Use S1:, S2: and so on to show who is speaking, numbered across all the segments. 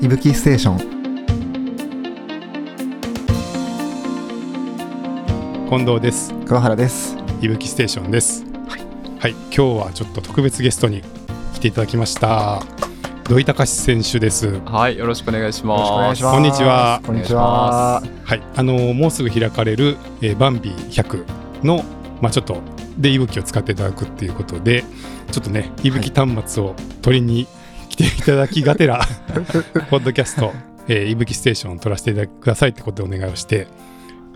S1: いぶきステーション。
S2: 近藤です。
S1: 桑原です。
S2: いぶきステーションです。はい、今日はちょっと特別ゲストに来ていただきました。土井隆選手です。
S3: はい、よろしくお願いします。
S2: こんにちは。
S1: こんにちは。
S2: はい。あのーもうすぐ開かれる、えーバンビ100のまあちょっとでいぶきを使っていただくっていうことでちょっとねいぶき端末を取りに来ていただきがてら ポッドキャスト、えー、いぶきステーションを取らせていただくださいってことでお願いをして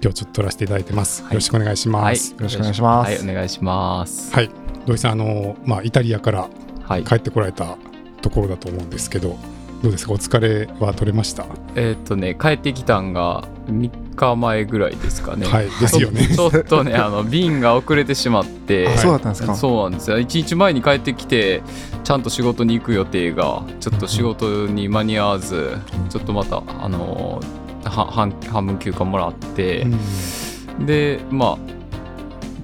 S2: 今日ちょっと取らせていただいてます、よろしくお願いします。
S1: よろしくお願いします。
S3: はい、お願いします。
S2: はい、土井さんあのーまあイタリアから
S3: はい。
S2: 帰ってこられたところだと思うんですけどどうですか？お疲れは取れました、
S3: えーっとね、帰ってきたんが3日前ぐらいですかね。
S2: はいですよね。
S3: ちょっとね、あの便が遅れてしまって。
S2: はい。
S1: そうだったんですか？
S3: そうなんですよ。1日前に帰ってきてちゃんと仕事に行く予定がちょっと仕事に間に合わずちょっとまたあの半半分休暇もらって、でまあ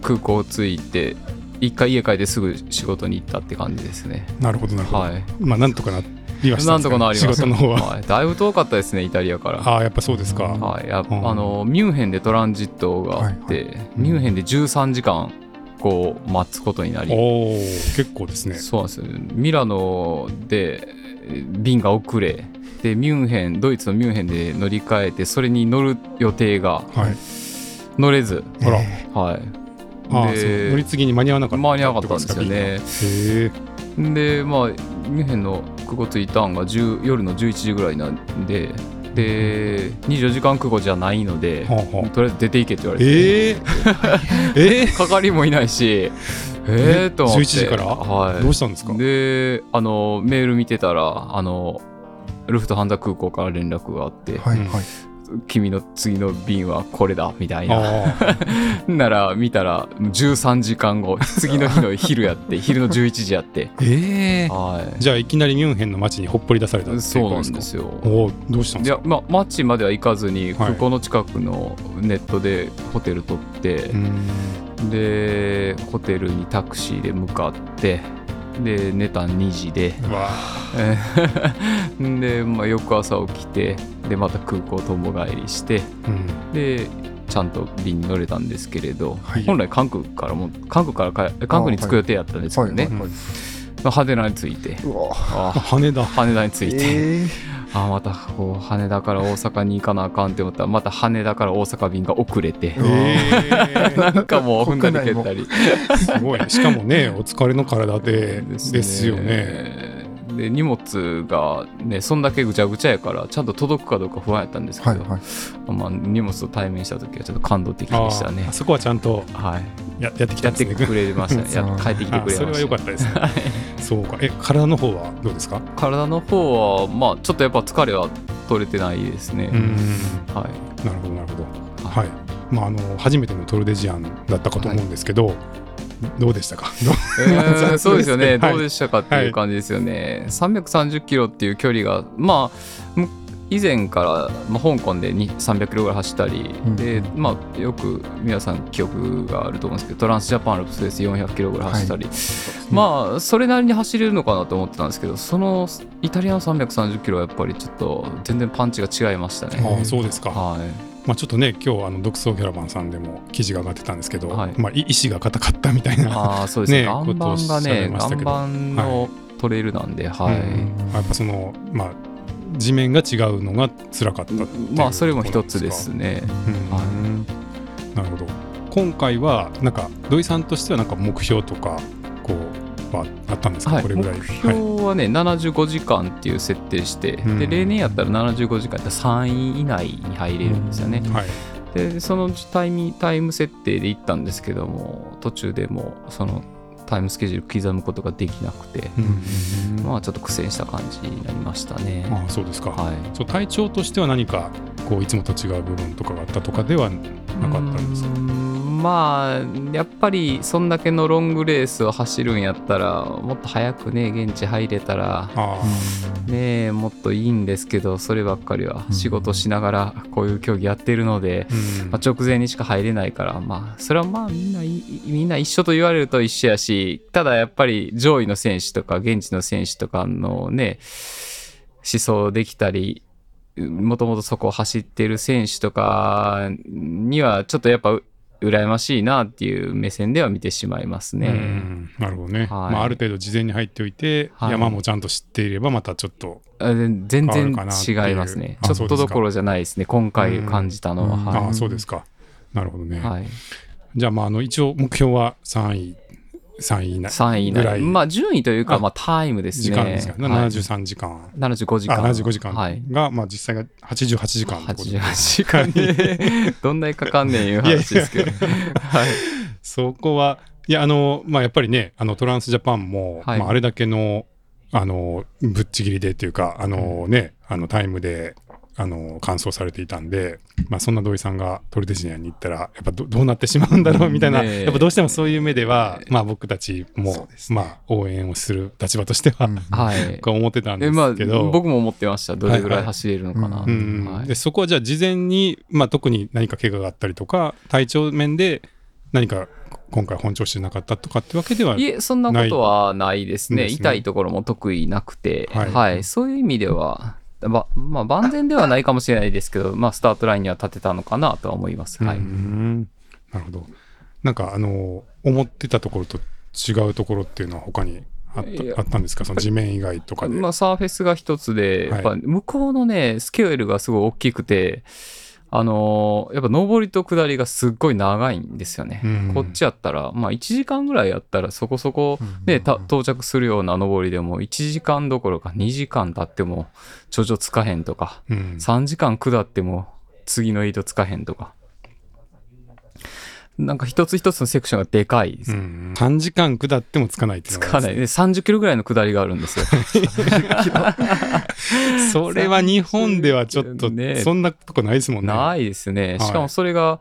S3: 空港着いて一回家帰ってすぐ仕事に行ったって感じですね。
S2: なるほどなるほど、
S3: はい。
S2: まあなんとかなりました
S3: なんとかなりました
S2: 仕事の方は、
S3: はい、だいぶ遠かったですねイタリアから。
S2: ああやっぱそうですか、
S3: はい、や
S2: うん。
S3: あのミュンヘンでトランジットがあって、
S2: はい
S3: ミュンヘンで13時間こう待つことになり、
S2: おお結構ですね。
S3: そうなんですよ。ミラノでえ便が遅れでミュンヘンドイツのミュンヘンで乗り換えてそれに乗る予定が
S2: はい。
S3: 乗れず、
S2: あら。
S1: え
S3: はい、で
S2: 乗り継ぎに間に合わなかった
S3: 間に合わなかったんですよね。
S2: へえ
S3: でまあミュンヘンの空港着いたんが10夜の11時ぐらいなんでで24時間空港じゃないので、
S2: はあはあ
S3: とりあえず出ていけって言われて、
S2: えー、えー、
S3: 係もいないしえ？ーと思って。
S2: 11時から？
S3: はい。
S2: どうしたんですか？
S3: であのメール見てたらあのルフトハンザ空港から連絡があって、
S1: はいはい
S3: 君の次の便はこれだみたいな。
S2: あ
S3: なら見たら13時間後次の日の昼やって 昼の11時やって。
S2: ーえー、
S3: は
S2: じゃあいきなりミュンヘンの街にほっぽり出された
S3: そうなん
S2: です
S3: よ。
S2: おおどうしたんですか？
S3: いやまあ街までは行かずに
S2: はい。
S3: 空港の近くのネットでホテル取って、
S2: うーん。
S3: でホテルにタクシーで向かってで寝た2時で。で、まあ、翌朝起きてでまた空港友帰りして
S2: うん。
S3: でちゃんと便に乗れたんですけれど、
S2: はい。
S3: 本来韓国からも韓国からか韓国に着く予定やったんですけどね、羽田に着いて。
S2: 羽田。
S3: 羽田に着いて、
S1: え
S3: あまたこう羽田から大阪に行かなあかんって思ったらまた羽田から大阪便が遅れて。
S2: えー。
S3: なんかもう踏んだり蹴ったり。
S2: すごい。ねしかもねお疲れの体で。ですよね
S3: で荷物がねそんだけぐちゃぐちゃやからちゃんと届くかどうか不安やったんですけど、
S1: はいはい。
S3: まあ、荷物と対面した時はちょっと感動的で
S2: あ
S3: したね。
S2: ーあそこはちゃんと
S3: はい。
S2: ややってきた
S3: やって
S2: んですね。
S3: くれましたね。や帰ってきてくれました
S2: あそれは良かったですね。そうか。え体の方はどうですか？
S3: 体の方はまあちょっとやっぱ疲れは取れてないですね、
S2: うん。
S3: はい。
S2: なるほどなるほど。はい。まああの初めてのトルデジアンだったかと思うんですけど、どうでしたか？
S3: えー そうですよね、
S2: はい。
S3: どうでしたかっていう感じですよね、330キロっていう距離がまあむ以前から、まあ、香港でに300キロぐらい走ったり、
S1: うん。
S3: でまあよく皆さん記憶があると思うんですけどトランスジャパンアルプスです400キロぐらい走ったり、まあそれなりに走れるのかなと思ってたんですけどそのイタリアの330キロはやっぱりちょっと全然パンチが違いましたね。
S2: ああそうですか、
S3: はい
S2: まあ、ちょっとね今日あの独創キャラバンさんでも記事が上がってたんですけど、
S3: はい。
S2: まあ、い意志が硬かったみたいな
S3: ああそうですね。
S2: ね
S3: 岩盤が
S2: ことをおっしゃ
S3: ね
S2: いましたけど。
S3: 岩盤のトレイルなんで、はい、
S2: うん。やっぱそのまあ地面が違うのが辛かったっ
S3: まあそれも一つですね。
S2: うん。
S3: は
S2: なるほど。今回はなんか土井さんとしてはなんか目標とかこうはあったんですか、
S3: はい、目
S2: これぐらい。
S3: 標はね、75時間っていう設定して、
S2: うん。
S3: で例年やったら75時間って3位以内に入れるんですよね。
S2: はい、
S3: でそのタイミタイム設定で行ったんですけども途中でもうそのタイムスケジュール刻むことができなくて、
S2: うん。
S3: まあちょっと苦戦した感じになりましたね。
S2: ああそうですか、
S3: はい。
S2: そう体調としては何かこういつもと違う部分とかがあったとかではなかったんですか？
S3: まあやっぱりそんだけのロングレースを走るんやったらもっと早くね現地入れたら
S2: あ
S3: ねえもっといいんですけどそればっかりは仕事しながらこういう競技やってるので、
S2: あ、うん。
S3: まあ、直前にしか入れないからまあそれはまあみんないみんな一緒と言われると一緒やしただやっぱり上位の選手とか現地の選手とかのね思想できたり、もともとそこを走ってる選手とかには、ちょっとやっぱ、羨ましいなっていう目線では見てしまいますね。
S2: うんなるほどね、
S3: はい
S2: まあ、ある程度事前に入っておいて、
S3: はい
S2: 山もちゃんと知っていればまたちょっと、
S3: あ全然違いますね。
S2: あ
S3: ちょっとどころじゃないですね。今回感じたのは。
S1: うん
S3: は
S2: ああそうですかなるほどね、
S3: い。はい、
S2: じゃあまああの一応目標は3位3位以内
S3: 3位以
S2: ぐらい
S3: 内。まあ、順位というか、
S2: あ
S3: まあ、タイムですね。
S2: 時間ですか、ね
S3: はい
S2: 73時間
S3: 75時間。
S2: あ75時間
S3: はい。
S2: が、まあ実際が88時間ってことで
S3: 88時間に どんなにかかんねんいう話ですけど。はい。
S2: そこはいやあのまあやっぱりねあのトランスジャパンも、
S3: はい
S2: まあ、あれだけのあのぶっちぎりでっていうかあのね、あのタイムであの完走されていたんで、まあ、そんな土井さんがトルデジニアに行ったらやっぱどどうなってしまうんだろうみたいな、
S3: ねえ。
S2: やっぱどうしてもそういう目では、まあ、僕たちも、
S1: です
S2: まあ、応援をする立場としては、
S1: うん。
S3: はい。
S2: 思ってたんですけど、
S3: 僕も思ってました。どれぐらい走れるのかな。
S2: でそこはじゃあ事前に、まあ、特に何か怪我があったりとか体調面で何か今回本調子じゃなかったとかってわけではい
S3: え、そんなことはないですね。
S2: ないですね。
S3: 痛いところも得意なくて、
S2: は
S3: はいい、そういう意味では、ままあ、万全ではないかもしれないですけど、まあ、スタートラインには立てたのかなとは思います。はい。
S2: うんなるほど。なんかあの思ってたところと違うところっていうのは他にあったあったんですか？その地面以外とかで。
S3: まあ、サーフェスが一つで、
S2: はい
S3: やっぱ向こうのね、スケールがすごい大きくて、あのーやっぱ上りと下りがすっごい長いんですよね。
S2: うん
S3: こっちやったら、まあ1時間ぐらいやったらそこそこね、た到着するような上りでも1時間どころか2時間経っても頂上つかへんとか、
S2: うん
S3: 3時間下っても次のエイドつかへんとか。なんか一つ一つのセクションがでかいです。
S2: うん3時間下ってもつかない
S3: つかない。で30キロぐらいの下りがあるんですよ。
S2: それは日本ではちょっと
S3: ね
S2: そんなとこないですもんね。
S3: ないですね。
S2: はい
S3: しかもそれが、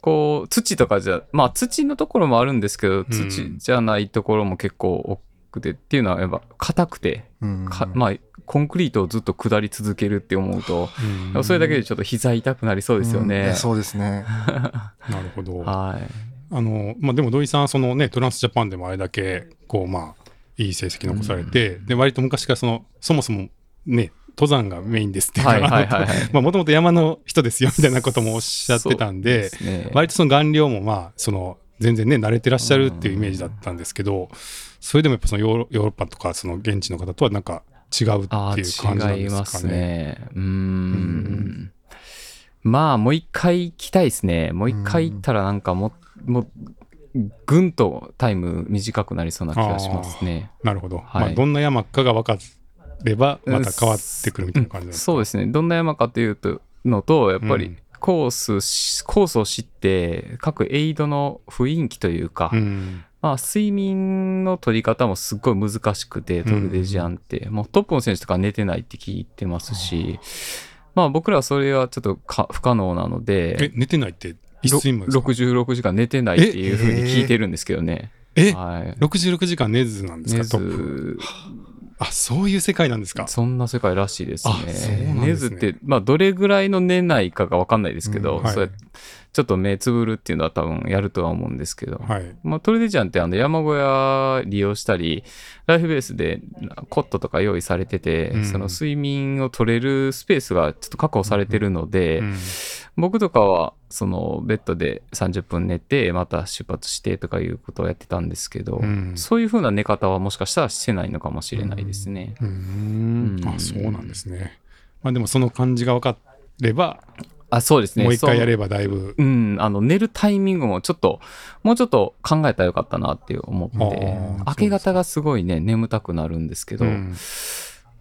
S3: こう、土とかじゃ、まあ土のところもあるんですけど、土じゃないところも結構多くて、っていうのはやっぱ硬くて、
S1: うん
S3: かまあ、コンクリートをずっと下り続けるって思うと、
S2: うん
S3: それだけでちょっと膝痛くなりそうですよ
S1: うん
S3: ね。
S1: そうですね。
S2: なるほど。
S3: はい。
S2: あのまあ、でも土井さんはそのねトランスジャパンでもあれだけこうまあいい成績残されて、で割と昔からそのそもそもね登山がメインですっていうか
S3: はいはいはいはい
S2: まあもともと山の人ですよみたいなこともおっしゃってたんで
S3: そうすね
S2: 割とその顔料もまあその全然ね慣れてらっしゃるっていうイメージだったんですけど、それでもやっぱそのヨーロッパとかその現地の方とはなんか違うって
S3: あ
S2: いう感じなん
S3: あ、違い
S2: で
S3: ますす
S2: かね。
S3: ね。うーん。まあ、もう一回行きたいですね。もう一回行ったらなんかもう、もう、ぐんとタイム短くなりそうな気がしますね。
S2: なるほど、
S3: はい
S2: まあ、どんな山かが分かればまた変わってくるみたいな感じなんですか、
S3: そうですね。どんな山かというとのと、やっぱり
S2: うん
S3: コースし、コースを知って、各エイドの雰囲気というか、
S2: うん
S3: まあ、睡眠の取り方もすっごい難しくて、トルデジアンって、もうトップの選手とか寝てないって聞いてますし、まあ僕らはそれはちょっとか不可能なの
S2: え
S3: で、
S2: 寝てないって一睡もですか
S3: ？66時間寝てないっていうふうに聞いてるんですけどね。
S2: え
S3: はい。
S2: 66時間寝ずなんです
S3: 寝
S2: かトップ。
S3: ず、
S2: あそういう世界なんですか？
S3: そんな世界らしいです
S2: あそうなんです
S3: ね。
S2: ね
S3: 寝ずって、まあどれぐらいの寝ないかがわかんないですけど、
S1: うん
S2: はい。
S3: それちょっと目つぶるっていうのは多分やるとは思うんですけど、
S2: はい。
S3: まあ、トルデジャンってあの山小屋利用したり、ライフベースでコットとか用意されてて、
S2: うん。
S3: その睡眠を取れるスペースがちょっと確保されてるので、
S2: うん
S3: 僕とかはそのベッドで30分寝て、また出発してとかいうことをやってたんですけど、
S2: うん。
S3: そういう風な寝方はもしかしたらしてないのかもしれないですね。
S2: うーん。
S3: うん。
S2: あそうなんですね。まあでもその感じが分かれば
S3: あ、そうですね。
S2: もう一回や
S3: る
S2: ればだいぶ。
S3: う。ん、あの寝るタイミングもちょっと、もうちょっと考えたらよかったなって思って。明け方がすごいね、眠たくなるんですけど、
S2: うん。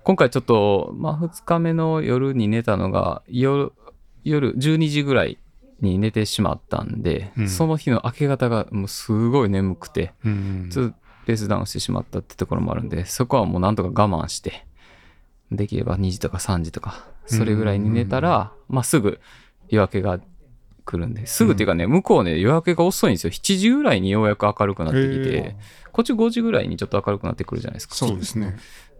S3: 今回ちょっと、まあ、2日目の夜に寝たのが夜夜12時ぐらいに寝てしまったんで、
S2: うん。
S3: その日の明け方がもうすごい眠くて
S2: うん。
S3: ちょっとペースダウンしてしまったってところもあるんでそこはもうなんとか我慢してできれば2時とか3時とかそれぐらいに寝たら、まあ、すぐ夜明けが来るんですぐっていうかね、向こうね夜明けが遅いんですよ。7時ぐらいにようやく明るくなってき
S2: へ
S3: てこっち5時ぐらいにちょっと明るくなってくるじゃないですか
S2: そうですね。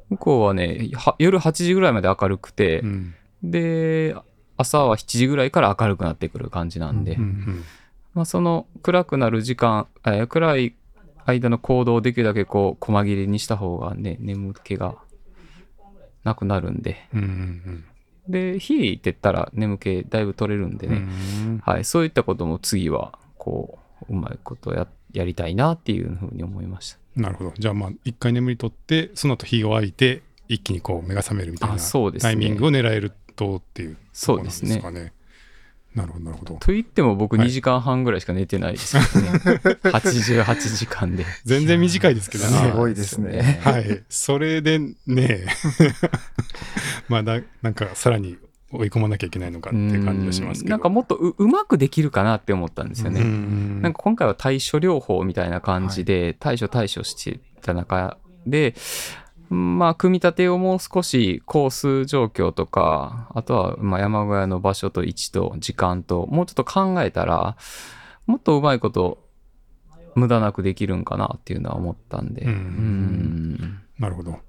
S3: 向こうはねは夜8時ぐらいまで明るくて、
S2: うん。
S3: で朝は7時ぐらいから明るくなってくる感じなんで、
S2: うんうん
S3: まあ、その暗くなる時間、えー暗い間の行動をできるだけこう細切れにした方がね眠気がなくなるんで。
S2: うんうん
S3: で、火入ったら眠気だいぶ取れるんで
S2: うん。
S3: ね。はい。そういったことも次は、こう、うまいことややりたいなっていうふうに思いました。
S2: うんなるほど。じゃあまあ一回眠り取ってその後日を空いて一気にこう目が覚めるみたいなタイミングを狙えるとっていう
S3: そうですね
S2: なんですかね。なるほどなるほど。
S3: と言っても僕
S2: はい
S3: 2時間半ぐらいしか寝てないですけどね。88時間で。
S2: 全然短いですけどね。
S1: すごいですね
S2: はい。それでね、まあだ、なんかさらに追い込まなきゃいけないのかっていう感じがしますけど。
S3: うんなんかもっとううまくできるかなって思ったんですよね。
S2: うん
S3: なんか今回は対処療法みたいな感じで、対処対処してた中で、まあ、組み立てをもう少しコース状況とか、あとはまあ山小屋の場所と位置と時間と、もうちょっと考えたら、もっとうまいこと、無駄なくできるんかなっていうのは思ったんで。
S2: うん
S3: うん
S2: なるほど。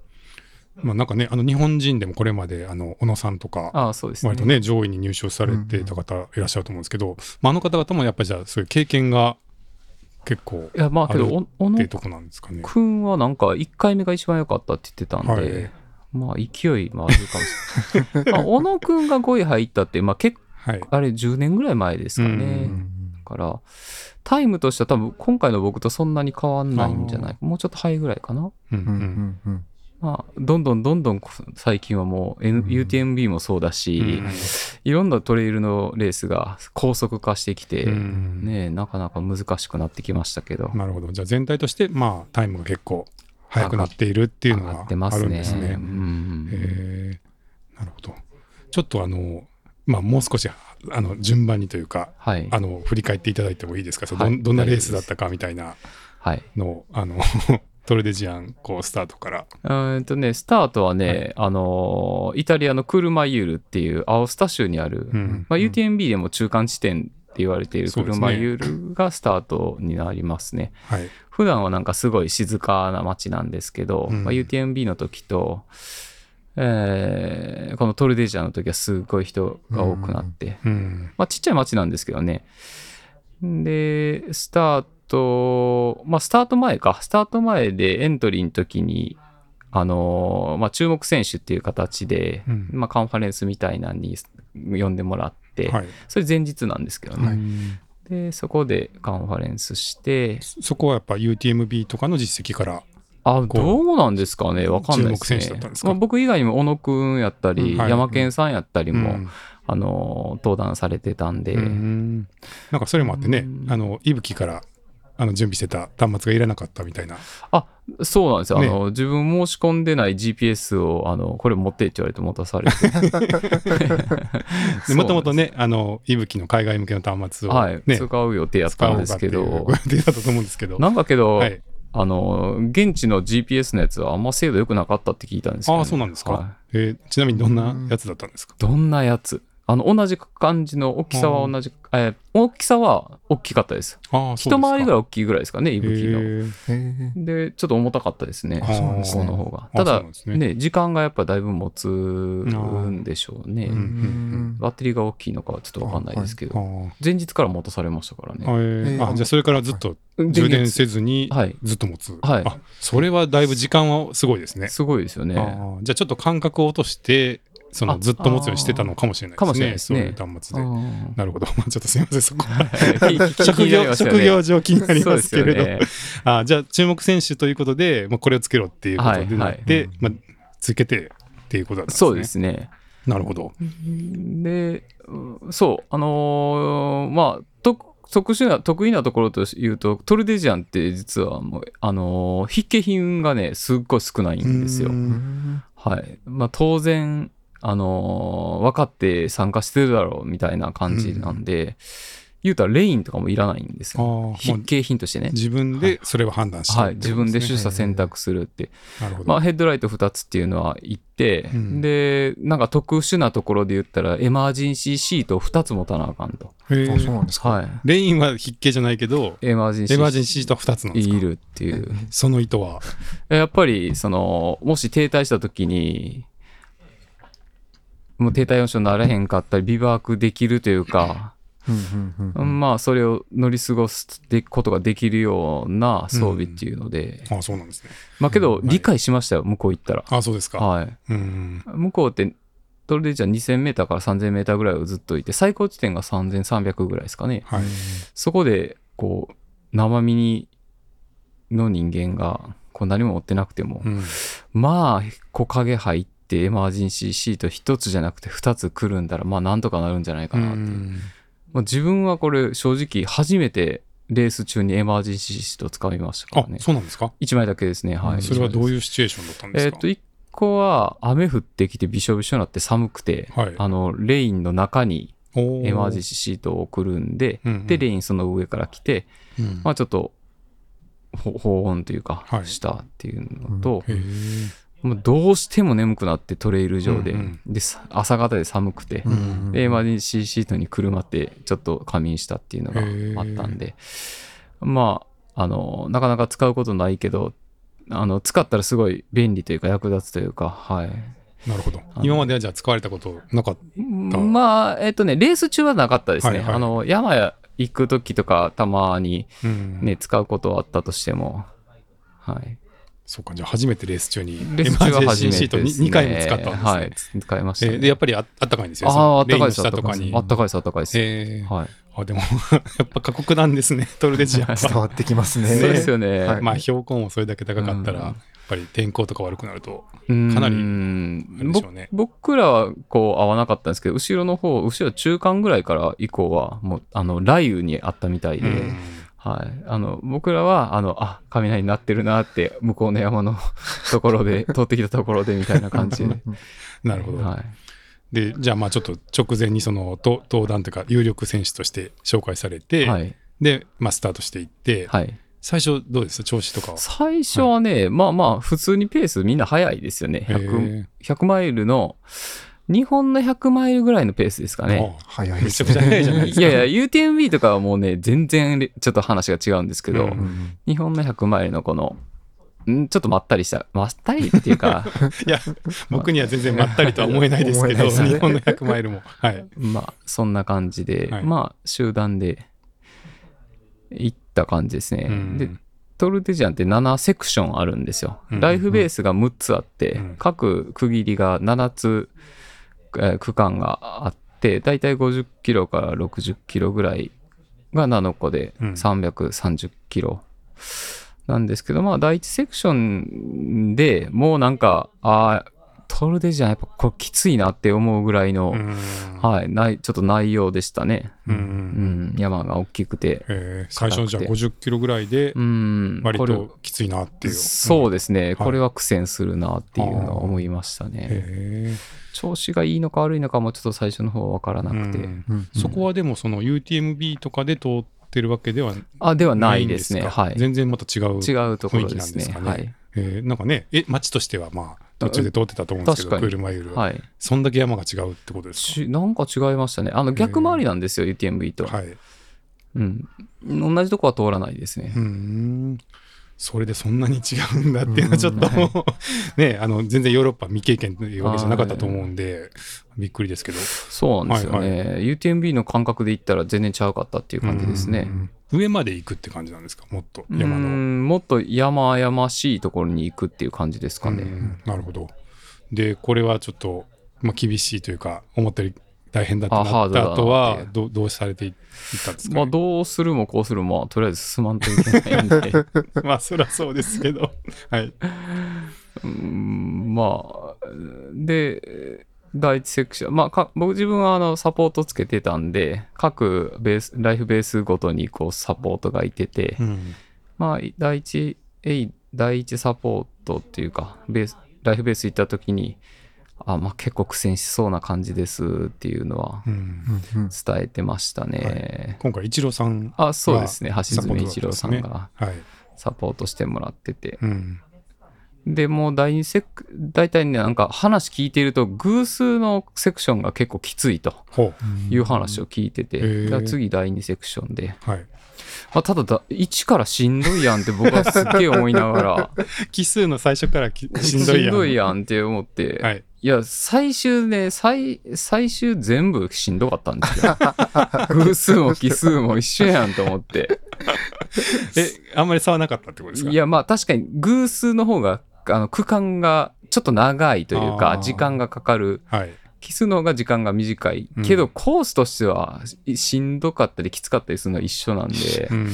S2: まあなんかね、あの日本人でもこれまであの小野さんとか、
S3: ああ、そうですね。
S2: 割とね、上位に入賞されてた方いらっしゃると思うんですけど、まあ、あの方々もやっぱりじゃあそういう経験が結構
S3: いや、まあけど、小野
S2: っていうとこなんですかね。
S3: くんはなんか1回目が一番良かったって言ってたんで、
S2: はい
S3: まあ勢いもあるかもしれない。まあ、小野くんが5位入ったって、まあ結構、
S2: はい。
S3: あれ10年ぐらい前ですかね。
S2: うん
S3: だから、タイムとしては多分今回の僕とそんなに変わんないんじゃないもうちょっとハイぐらいかな。
S2: うんう
S1: うんんうん
S3: まあ、どんどんどんどん最近はもう、N
S1: うん
S3: UTMB もそうだし、いろんなトレイルのレースが高速化してきて、
S2: うん
S3: ねえなかなか難しくなってきましたけど。
S2: なるほど。じゃあ全体として、まあ、タイムが結構速くなっているっていうの
S3: 上が
S2: が
S3: ってますね。
S2: あるんですね。
S3: うん
S2: へーなるほど。ちょっとあの、まあ、もう少しあの順番にというか、
S3: はい。
S2: あの振り返っていただいてもいいですか、
S3: はい
S2: んどんなレースだったかみたいな
S3: はい。
S2: のをあのトルデジアンこうスタートから。
S3: うーんとね、スタートはね、あのーイタリアのクルマユールっていうアオスタ州にある、
S2: うん
S3: まあ、UTMB でも中間地点って言われているクルマユールがスタートになりますね。
S2: はい。
S3: 普段はなんかすごい静かな街なんですけど、
S2: うん
S3: まあ、UTMB の時と、えーこのトルデジャーの時はすごい人が多くなって、
S2: うん。
S3: まあ、ちっちゃい町なんですけどね。で、スタート、まあ、スタート前か。スタート前でエントリーの時に、あのーまあ、注目選手っていう形で、
S2: うん
S3: まあ、カンファレンスみたいなのに呼んでもらって、
S2: はい。
S3: それ前日なんですけどね。
S2: うん
S3: で、そこでカンファレンスして、
S2: そこはやっぱ UTMB とかの実績から。
S3: あ、どうなんですかね？わかんないですね。僕以外にも小野くんやったり、
S2: うんはい
S3: 山健さんやったりも、
S2: うん
S3: あのー登壇されてたんで、
S2: うんなんかそれもあってね、
S3: うん
S2: あの、いぶきからあの準備してた端末がいらなかったみたいな。
S3: あ、そうなんですよ。
S2: ね
S3: あの、自分申し込んでない GPS を、あの、これ持ってって言われて持たされて。
S2: でもともとね、あの、いぶきの海外向けの端末を
S3: はい、
S2: ね、
S3: 使う予定やったんですけど
S2: 予定だったと思うんですけど。
S3: なんだけど、
S2: はい。
S3: あの、現地の GPS のやつはあんま精度良くなかったって聞いたんですけど、
S2: ああ、そうなんですか。
S3: はい
S2: えーちなみにどんなやつだったんですか？
S3: どんなやつ？あの、同じ感じの大きさは同じ、えー大きさは大きかったです。
S2: ああ、そうですか。
S3: 一回りぐらい大きいぐらいですかね、いぶきの。で、ちょっと重たかったですね。
S2: あそうなんです
S1: ね
S3: 向こうの方が。
S2: あ
S3: ただ
S2: ね
S3: ね、時間がやっぱだいぶ持つんでしょうね。
S2: うんうん
S3: バッテリーが大きいのかはちょっとわかんないですけど、
S2: あー
S3: 前日から持たされましたからね。
S2: あじゃあそれからずっと充電
S3: 電
S2: せずに
S3: はい
S2: ずっと持つ。
S3: はい
S2: あそれはだいぶ時間はすごいですね。
S3: すごいですよね。
S2: じゃあちょっと間隔を落として、その
S3: あ
S2: ずっと持つようにしてたのかもしれないですね。
S3: すね
S2: そういう端末で。
S3: うん
S2: なるほど。ま あちょっとすみません、そこは。
S3: 職
S2: 職業、職業上気になりますけれど。
S3: ね、
S2: あじゃあ注目選手ということで、まあ、これをつけろっていうことでなって、
S1: はい
S2: まあ、つけてっていうことだったんですね。
S3: そうで。すね。
S2: なるほど。
S3: で、うんそう、あのーまあ、と特殊な、得意なところというと、トルデジアンって実はもう、あのー筆記品がね、すっごい少ないんですよはい。まあ、当然、あのー分かって参加してるだろうみたいな感じなんで、言うたらレインとかもいらないんです
S2: あ
S3: よ。
S2: ー
S3: 筆形品としてね。
S2: 自分でそれを判断して
S3: はい、自分で取捨選択するって。
S2: なるほど。
S3: まあ、ヘッドライト2つっていうのは言って、
S2: うん
S3: で、なんか特殊なところで言ったら、エマージェンシーシートを2つ持たなあかんと。
S2: へー
S1: あそうなんですか。
S3: はい。
S2: レインは筆形じゃないけど、
S3: エマージェンシー
S2: シーとは2つなんですか
S3: いるっていう。
S2: その意図は。
S3: やっぱり、その、もし停滞した時に、もう低体温症にならへんかったり、ビバークできるというか、
S1: うんうんうん
S3: まあそれを乗り過ごすことができるような装備っていうので、
S2: あそうなんですね。
S3: まあけど
S2: はい
S3: 理解しましたよ、向こう行ったら。
S2: あそうですか。
S3: はい。
S2: うん。
S3: 向こうって、トルデジャー2000メーターから3000メーターぐらいをずっといて、最高地点が3300ぐらいですかね。
S2: はい。
S3: そこで、こう、生身にの人間が、こう何も持ってなくても、
S2: うん。
S3: まあ、木陰入ってエマージェンシーシート一つじゃなくて二つくるんだら、まあなんとかなるんじゃないかなっていう。まあ、自分はこれ正直初めてレース中にエマージェンシーシートを使いましたか
S2: あ
S3: らね。
S2: そうなんですか？
S3: 一枚だけですね。はい。
S2: それはどう
S3: う
S2: いうシチュエーションだったんですか？
S3: えっと、一個は雨降ってきてびしょびしょになって寒くて、
S2: はい。
S3: あの、レインの中に
S2: お
S3: エマージェンシーシートを送るんで、
S2: うんうん
S3: で、レインその上から来て、
S2: うん
S3: まあちょっと、ほ保温というか
S2: は、い
S3: したっていうのと、
S2: へえ
S3: もうどうしても眠くなってトレイル上で、
S2: うんうん
S3: で、さ朝方で寒くて、
S1: うん
S3: でエマージェンシーシートにくるまってちょっと仮眠したっていうのがあったんで、まあ、あの、なかなか使うことないけど、あの、使ったらすごい便利というか役立つというか、はい。
S2: なるほど。今まではじゃあ使われたことなかった？
S3: まあ、えっとね、レース中はなかったですね。
S2: はいはい
S3: あの、山や行く時とかたまに
S2: うん
S3: ね、使うことはあったとしても、はい。
S2: そうか、じゃあ初めてレース中に
S3: レース中は初め
S2: シート
S3: てです、ね。
S2: 2回も使ったんですね。
S3: はい、使いました、ね。
S2: えーで、やっぱりああったかいんですよ。
S3: ああ、あったかいです、あったかいです。あ。ったかいです、あったかいです。
S2: えー
S3: はい。
S2: あでも やっぱ過酷なんですね トルデジア
S1: 伝わってきますね。
S3: そうですよね。
S1: はい
S2: まあ標高もそれだけ高かったら、
S3: うん
S2: やっぱり天候とか悪くなると
S3: か
S2: なり
S3: り
S2: あれでしょうね
S3: 僕らはこう合わなかったんですけど、後ろの方、後ろ中間ぐらいから以降は、もう、あの、雷雨にあったみたいで、
S2: うん
S3: はい。あの、僕らは、あの、あ、雷になってるなって、向こうの山の ところで、通ってきたところでみたいな感じで。
S2: なるほど、
S3: はい。
S2: でじゃあまあちょっと直前にそのと登壇というか有力選手として紹介されて、
S3: はい。
S2: で、まあ、スタートしていって、
S3: はい。
S2: 最初どうです？調子とかは
S3: 最初はね、まあまあ、普通にペースみんな速いですよね。
S2: へ
S3: 100,
S2: ー
S3: 100マイルの、日本の100マイルぐらいのペースですかね。
S2: あ
S1: 早いです
S2: めちゃくちゃ速いじゃないですか。
S3: いやいや、UTMB とかはもうね、全然れちょっと話が違うんですけど、
S2: うん
S1: うん
S3: 日本の100マイルのこの、んちょっとまったりした、まったりっていうか、
S2: いや僕には全然まったりとは思えないですけど日本の100マイルも。はい。
S3: まあ、そんな感じで、
S2: はい。
S3: まあ、集団で行った感じですね。
S2: うん。
S3: で、トルテジアンって7セクションあるんですよ。
S2: うん。
S3: ライフベースが6つあって、
S2: うん。
S3: 各区切りが7つ、えー区間があって、だいたい50キロから60キロぐらいが7個で
S2: うん
S3: 330キロ。なんですけど、まあ、第一セクションでもうなんか、ああ、トルデジャンやっぱこれきついなって思うぐらいの、
S2: うん。
S3: はい、ない、ちょっと内容でしたね。
S2: うん。
S3: うん、山が大きくて。
S2: えー最初のじゃあ
S3: 硬く
S2: 50キロぐらいで
S3: うん、
S2: 割ときついなっていう。
S3: そうですね、
S2: い
S3: これは苦戦するなっていうのは思いましたね。
S2: へ
S3: 調子がいいのか悪いのかもちょっと最初の方は分からな
S2: ー
S3: くて。
S2: そこはでもその UTMB とかで通ってるわけでは
S3: あ、ではな
S2: ない
S3: で
S2: すすか？
S3: はい。
S2: 全然また違う
S3: 違うところですね。
S2: 雰囲気なんですかね？
S3: はい。
S2: えー。なんかねえ街としてはまあ途中で通ってたと思うんですけど
S3: 確かに
S2: プールマイルは
S3: はい。
S2: そんだけ山が違うってことです
S3: ちなんか違いましたね。あの逆回りなんですよ、UTMB と。
S2: かはい
S3: うん。同じとこは通らないですね
S2: う。んそれでそんなに違うんだっていうのはちょっともう ねあの全然ヨーロッパ未経験というわけじゃなかったと思うんでびっくりですけど。
S3: そうなんですよね。UTMB の感覚で言ったら全然ちゃうかったっていう感じですね。
S2: 上まで行くって感じなんですか？もっと
S3: う
S2: 山の。
S3: んもっと山々しいところに行くっていう感じですかね。
S2: うん。なるほど。でこれはちょっと、まあ、厳しいというか思ったより大変だってはどどうされていったんですか、
S3: まあ
S2: ね、
S3: どうするもこうするも、まあとりあえず進まんといけないんで、
S2: まあそりゃそうですけど。はい。
S3: うんまあ、で、第一セクション、まあか、僕自分はあのサポートつけてたんで、各ベース、ライフベースごとにこうサポートがいてて、
S2: うん。
S3: まあ、第一、え第一サポートっていうか、ベース、ライフベース行った時に、あ、まあ結構苦戦しそうな感じですっていうのは
S2: うん。
S1: うんうん
S3: 伝えてましたね。
S2: 今回イチローさん
S3: あ、そうですね。橋爪一郎さんが
S2: はい、
S3: サポートしてもらってて。
S2: うん。
S3: で、もう第2セク、大体ね、なんか話聞いてると、偶数のセクションが結構きついと
S2: ほ
S3: いう話を聞いてて、
S2: へー
S3: だから次第2セクションで、
S2: うはい。
S3: あただだ、1からしんどいやんって僕はすっげえ思いながら、
S2: 奇数の最初からきしんどいやん。
S3: やんって思って、
S2: はい
S3: いや、最終ね、最、最終全部しんどかったんですよ。偶数も奇数も一緒やんと思って。
S2: え、あんまり差はなかったってことですか？
S3: いや、まあ確かに偶数の方が、あの、区間がちょっと長いという
S2: あ
S3: か、
S2: ー
S3: 時間がかかる。
S2: はい。
S3: 奇数の方が時間が短い。
S2: うん
S3: けど、コースとしてはしんどかったりきつかったりするのは一緒なんで
S2: う、ん。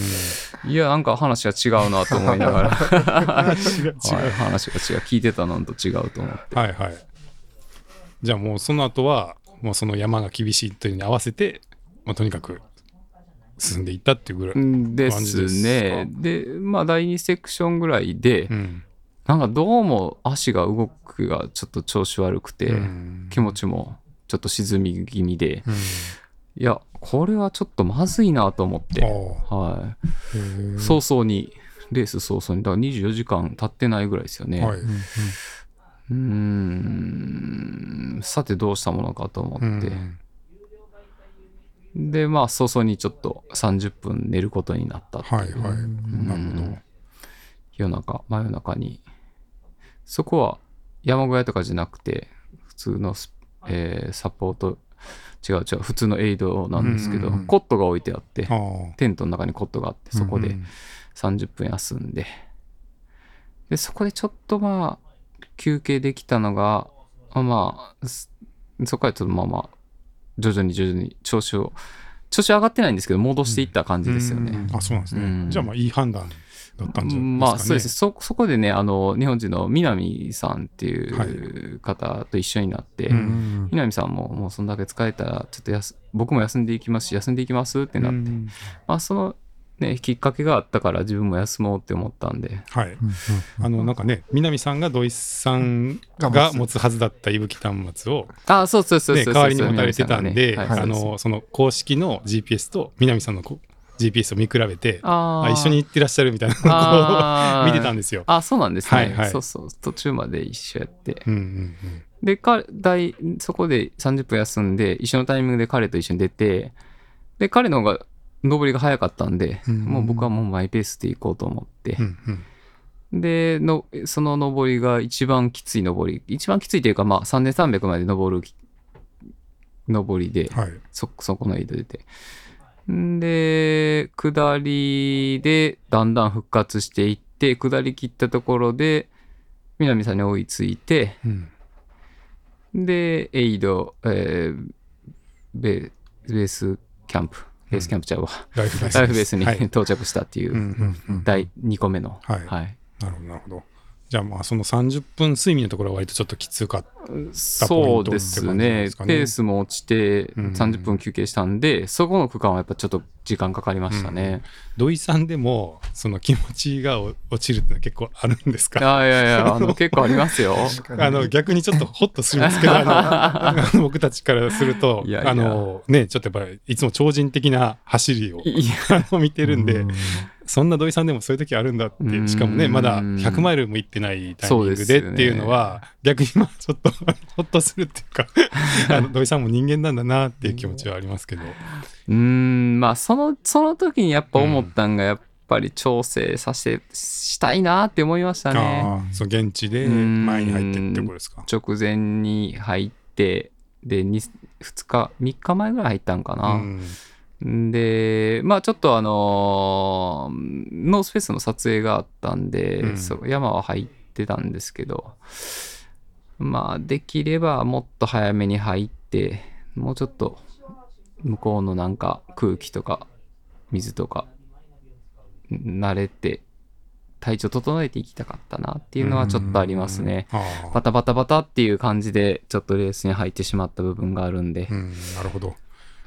S3: いや、なんか話が違うなと思いながら、は
S2: 違う違う。
S3: い、話が違う。聞いてたのと違うと思って。
S2: はいはい。じゃあもうその後は、もうその山が厳しいというのに合わせて、まあ、とにかく進んでいったっていうぐらい。
S3: うんで
S2: 感じです
S3: すね。で、まあ、第2セクションぐらいで、
S2: うん。
S3: なんかどうも足が動くがちょっと調子悪くて、
S2: うん
S3: 気持ちもちょっと沈み気味で、
S2: うん。
S3: いや、これはちょっとまずいなと思って、
S2: あ
S3: はい。
S2: え
S3: 早々に、レース早々に、だから24時間経ってないぐらいですよね。
S2: はい。
S3: うーん、さてどうしたものかと思って、
S2: うん
S3: で、まあ、早々にちょっと30分寝ることになったっていう
S2: はいはい。なるほど。
S3: 夜中、真夜中に。そこは山小屋とかじゃなくて、普通のス、えーサポート、違う違う、普通のエイドなんですけど、
S2: うんうんうん
S3: コットが置いてあって。テントの中にコットがあって、そこで
S2: うん
S3: 30分休んで、で、そこでちょっとまあ、休憩できたのが、まあそこからちょっとまあまあ、徐々に徐々に調子を、調子上がってないんですけど、戻していった感じですよね。
S2: うん。あ、そうなんです
S3: うん。
S2: ね。じゃあまあいい判断だったんじゃないですかね。
S3: まあそうです。ねそそこでねあの日本人の南さんってい
S2: は
S3: う方と一緒になって、
S2: うん。
S3: 南さんももうそんだけ疲れたらちょっとやす僕も休んでいきますし休んでいきますってなって、
S2: うん。
S3: まあそのねきっかけがあったから自分も休もうって思ったんで。
S2: はい。
S1: うん
S2: あの、なんかね、南さんが土井さんが持つはずだった伊吹端末を、
S3: あそうそうそう
S2: 代わりに持たれてたんで、あの、その公式の GPS と南さんのこ GPS を見比べて、
S3: あ
S2: あ一緒に行ってらっしゃるみたいなのを 見てたんですよ。
S3: あそうなんですね、
S2: はいはい。
S3: そうそう。途中まで一緒やって。
S2: うんうん
S3: で彼大そこで30分休んで一緒のタイミングで彼と一緒に出てで彼の方が上りが早かったんで、
S2: うん。
S3: もう僕はもうマイペースで行こうと思って。
S2: うん。う、ん。うん
S3: でのその上りが一番きつい上り一番きついというかまあ3300まで登る上りで、
S2: はい。
S3: そそこのエイド出て。んで下りでだんだん復活していって下り切ったところで南さんに追いついて
S2: うん。
S3: で、エイド、えーベベースキャンプ、ベースキャンプちゃうわ、
S2: ライフベース。
S3: に、
S2: はい。
S3: 到着したっていう、第2個目の、
S2: はい
S3: はい
S2: なるほど、なるほど。じゃあまあその30分睡眠のところは割とちょっときつかった。
S3: そうです
S2: ポイントって感じなんで
S3: ね。
S2: すかね
S3: ペースも落ちて
S2: うん。
S3: 30分休憩したんで、そこの区間はやっぱちょっと時間かかりましたね。
S2: 土井さんでもその気持ちが落ちるってのは結構あるんですか？
S3: あいやいやあの 結構ありますよ。
S2: あの逆にちょっとホッとするんですけど 僕たちからすると
S3: いやいや。
S2: あのねちょっとやっぱりいつも超人的な走りを 見てるんでそんな土井さんでもそういう時あるんだって
S3: うん
S2: しかもねまだ100マイルも行ってないタイミング
S3: そうで
S2: っていうのは逆にまあちょっと ホッとするっていうか あの土井さんも人間なんだなっていう気持ちはありますけど。
S3: うーんまあそのその時にやっぱ思ったんがやっぱり調整させてしたいなって思いましたね。
S2: そう現地で
S3: うん
S2: 前に入ってってことですか？
S3: 直前に入ってで 2, 2日3日前ぐらい入ったんかな。
S2: うん
S3: で、まあちょっとあのーノースフェイスの撮影があったんで、
S2: うん。
S3: そう山は入ってたんですけど、まあできればもっと早めに入って、もうちょっと向こうのなんか空気とか水とか慣れて体調整えていきたかったなっていうのはちょっとありますね。バタバタバタっていう感じでちょっとレースに入ってしまった部分があるんで。
S2: う、ん、なるほど。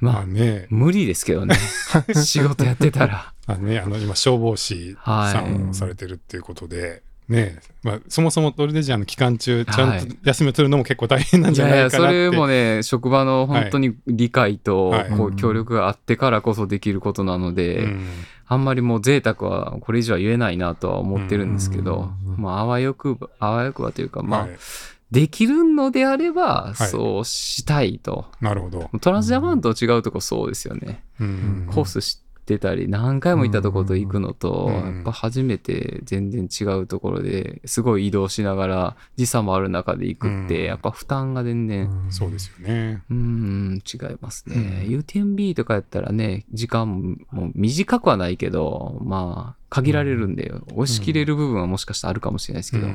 S3: まあ
S2: まあね、
S3: 無理ですけどね。仕事やってたら。
S2: あね、あの今消防士さんをされてるっていうことで、ね、まあそもそもトルデジアの期間中ちゃんと休みを取るのも結構大変なんじゃ
S3: いやや、
S2: ないいかなって。
S3: それもね、職場の本当に理解と、
S2: はい。
S3: こう協力があってからこそできることなので、
S2: うん。
S3: あんまりもう贅沢はこれ以上は言えないなとは思ってるんですけど、まあ、あわよくば、あわよくばというか、まあ、
S2: はい
S3: できるのであれば、
S2: はい。
S3: そうしたいと。
S2: なるほど。
S3: トランスジャパンと違うとこそうですよね。
S2: うん。
S3: コースしってたり何回も行ったところと行くのと、
S2: うん。
S3: やっぱ初めて全然違うところですごい移動しながら時差もある中で行くって、
S2: うん。
S3: やっぱ負担が全然
S2: そうですよね。
S3: うん違いますね、
S2: うん。
S3: UTMB とかやったらね時間も短くはないけどまあ限られるんで押し切れる部分はもしかしたらあるかもしれないですけど、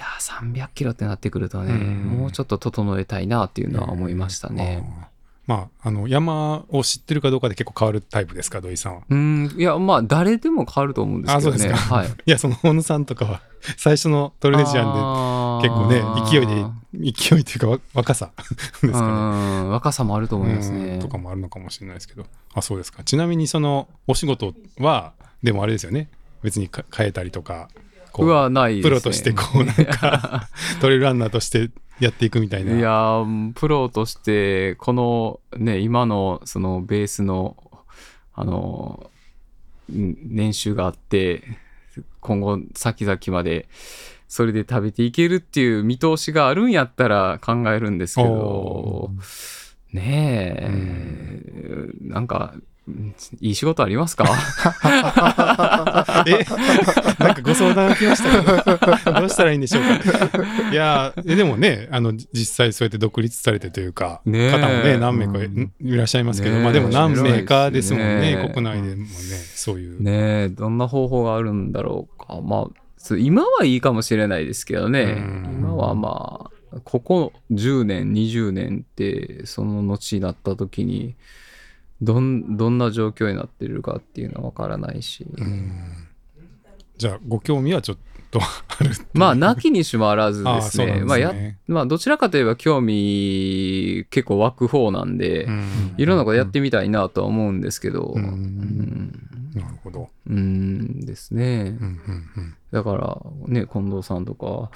S3: やー300キロってなってくるとね、
S2: うん
S3: もうちょっと整えたいなっていうのは思いましたね。
S2: あーまあ、あの山を知ってるかどうかで結構変わるタイプですか土井さんは？
S3: うん、いや、まあ、誰でも変わると思うんですけどね。
S2: あそうですか
S3: はい。
S2: いやその小野さんとかは最初のトルネジアンで結構ね勢いで勢いというかわ若さです
S3: う
S2: かね。
S3: ん、若さもあると思いますね
S2: うん。とかもあるのかもしれないですけどあそうですかちなみにそのお仕事はでもあれですよね別にか変えたりとかこ
S3: うわ、ないね。
S2: プロとしてこうなんか トレイルランナーとしてやっていくみたいな。い
S3: やープロとしてこのね今のそのベースのあのん年収があって今後先々までそれで食べていけるっていう見通しがあるんやったら考えるんですけどねえ、なんかうんいい仕事ありますか？
S2: え？なんかご相談来ましたけど どうしたらいいんでしょうかいやーえでもねあの実際そうやって独立されてというか
S3: ねえ。
S2: 方もね何名かい,、らっしゃいますけど、まあでも何名かですもんね
S3: ね。
S2: 国内でもねそういう、
S3: ねえどんな方法があるんだろうか。まあ今はいいかもしれないですけどね。
S2: うん。
S3: 今はまあここ10年20年ってその後になった時にどんどんな状況になってるかっていうのはわからないし、
S2: うん。じゃあご興味はちょっとある
S3: まあなきにしもあらず
S2: あ
S3: です
S2: ね。
S3: ねまあやまあどちらかといえば興味結構湧く方なんで、
S2: うん。
S3: いろんなことやってみたいなとは思うんですけど、
S2: なるほど、
S3: うんですね。
S2: うんうんうん
S3: だからね、近藤さんとか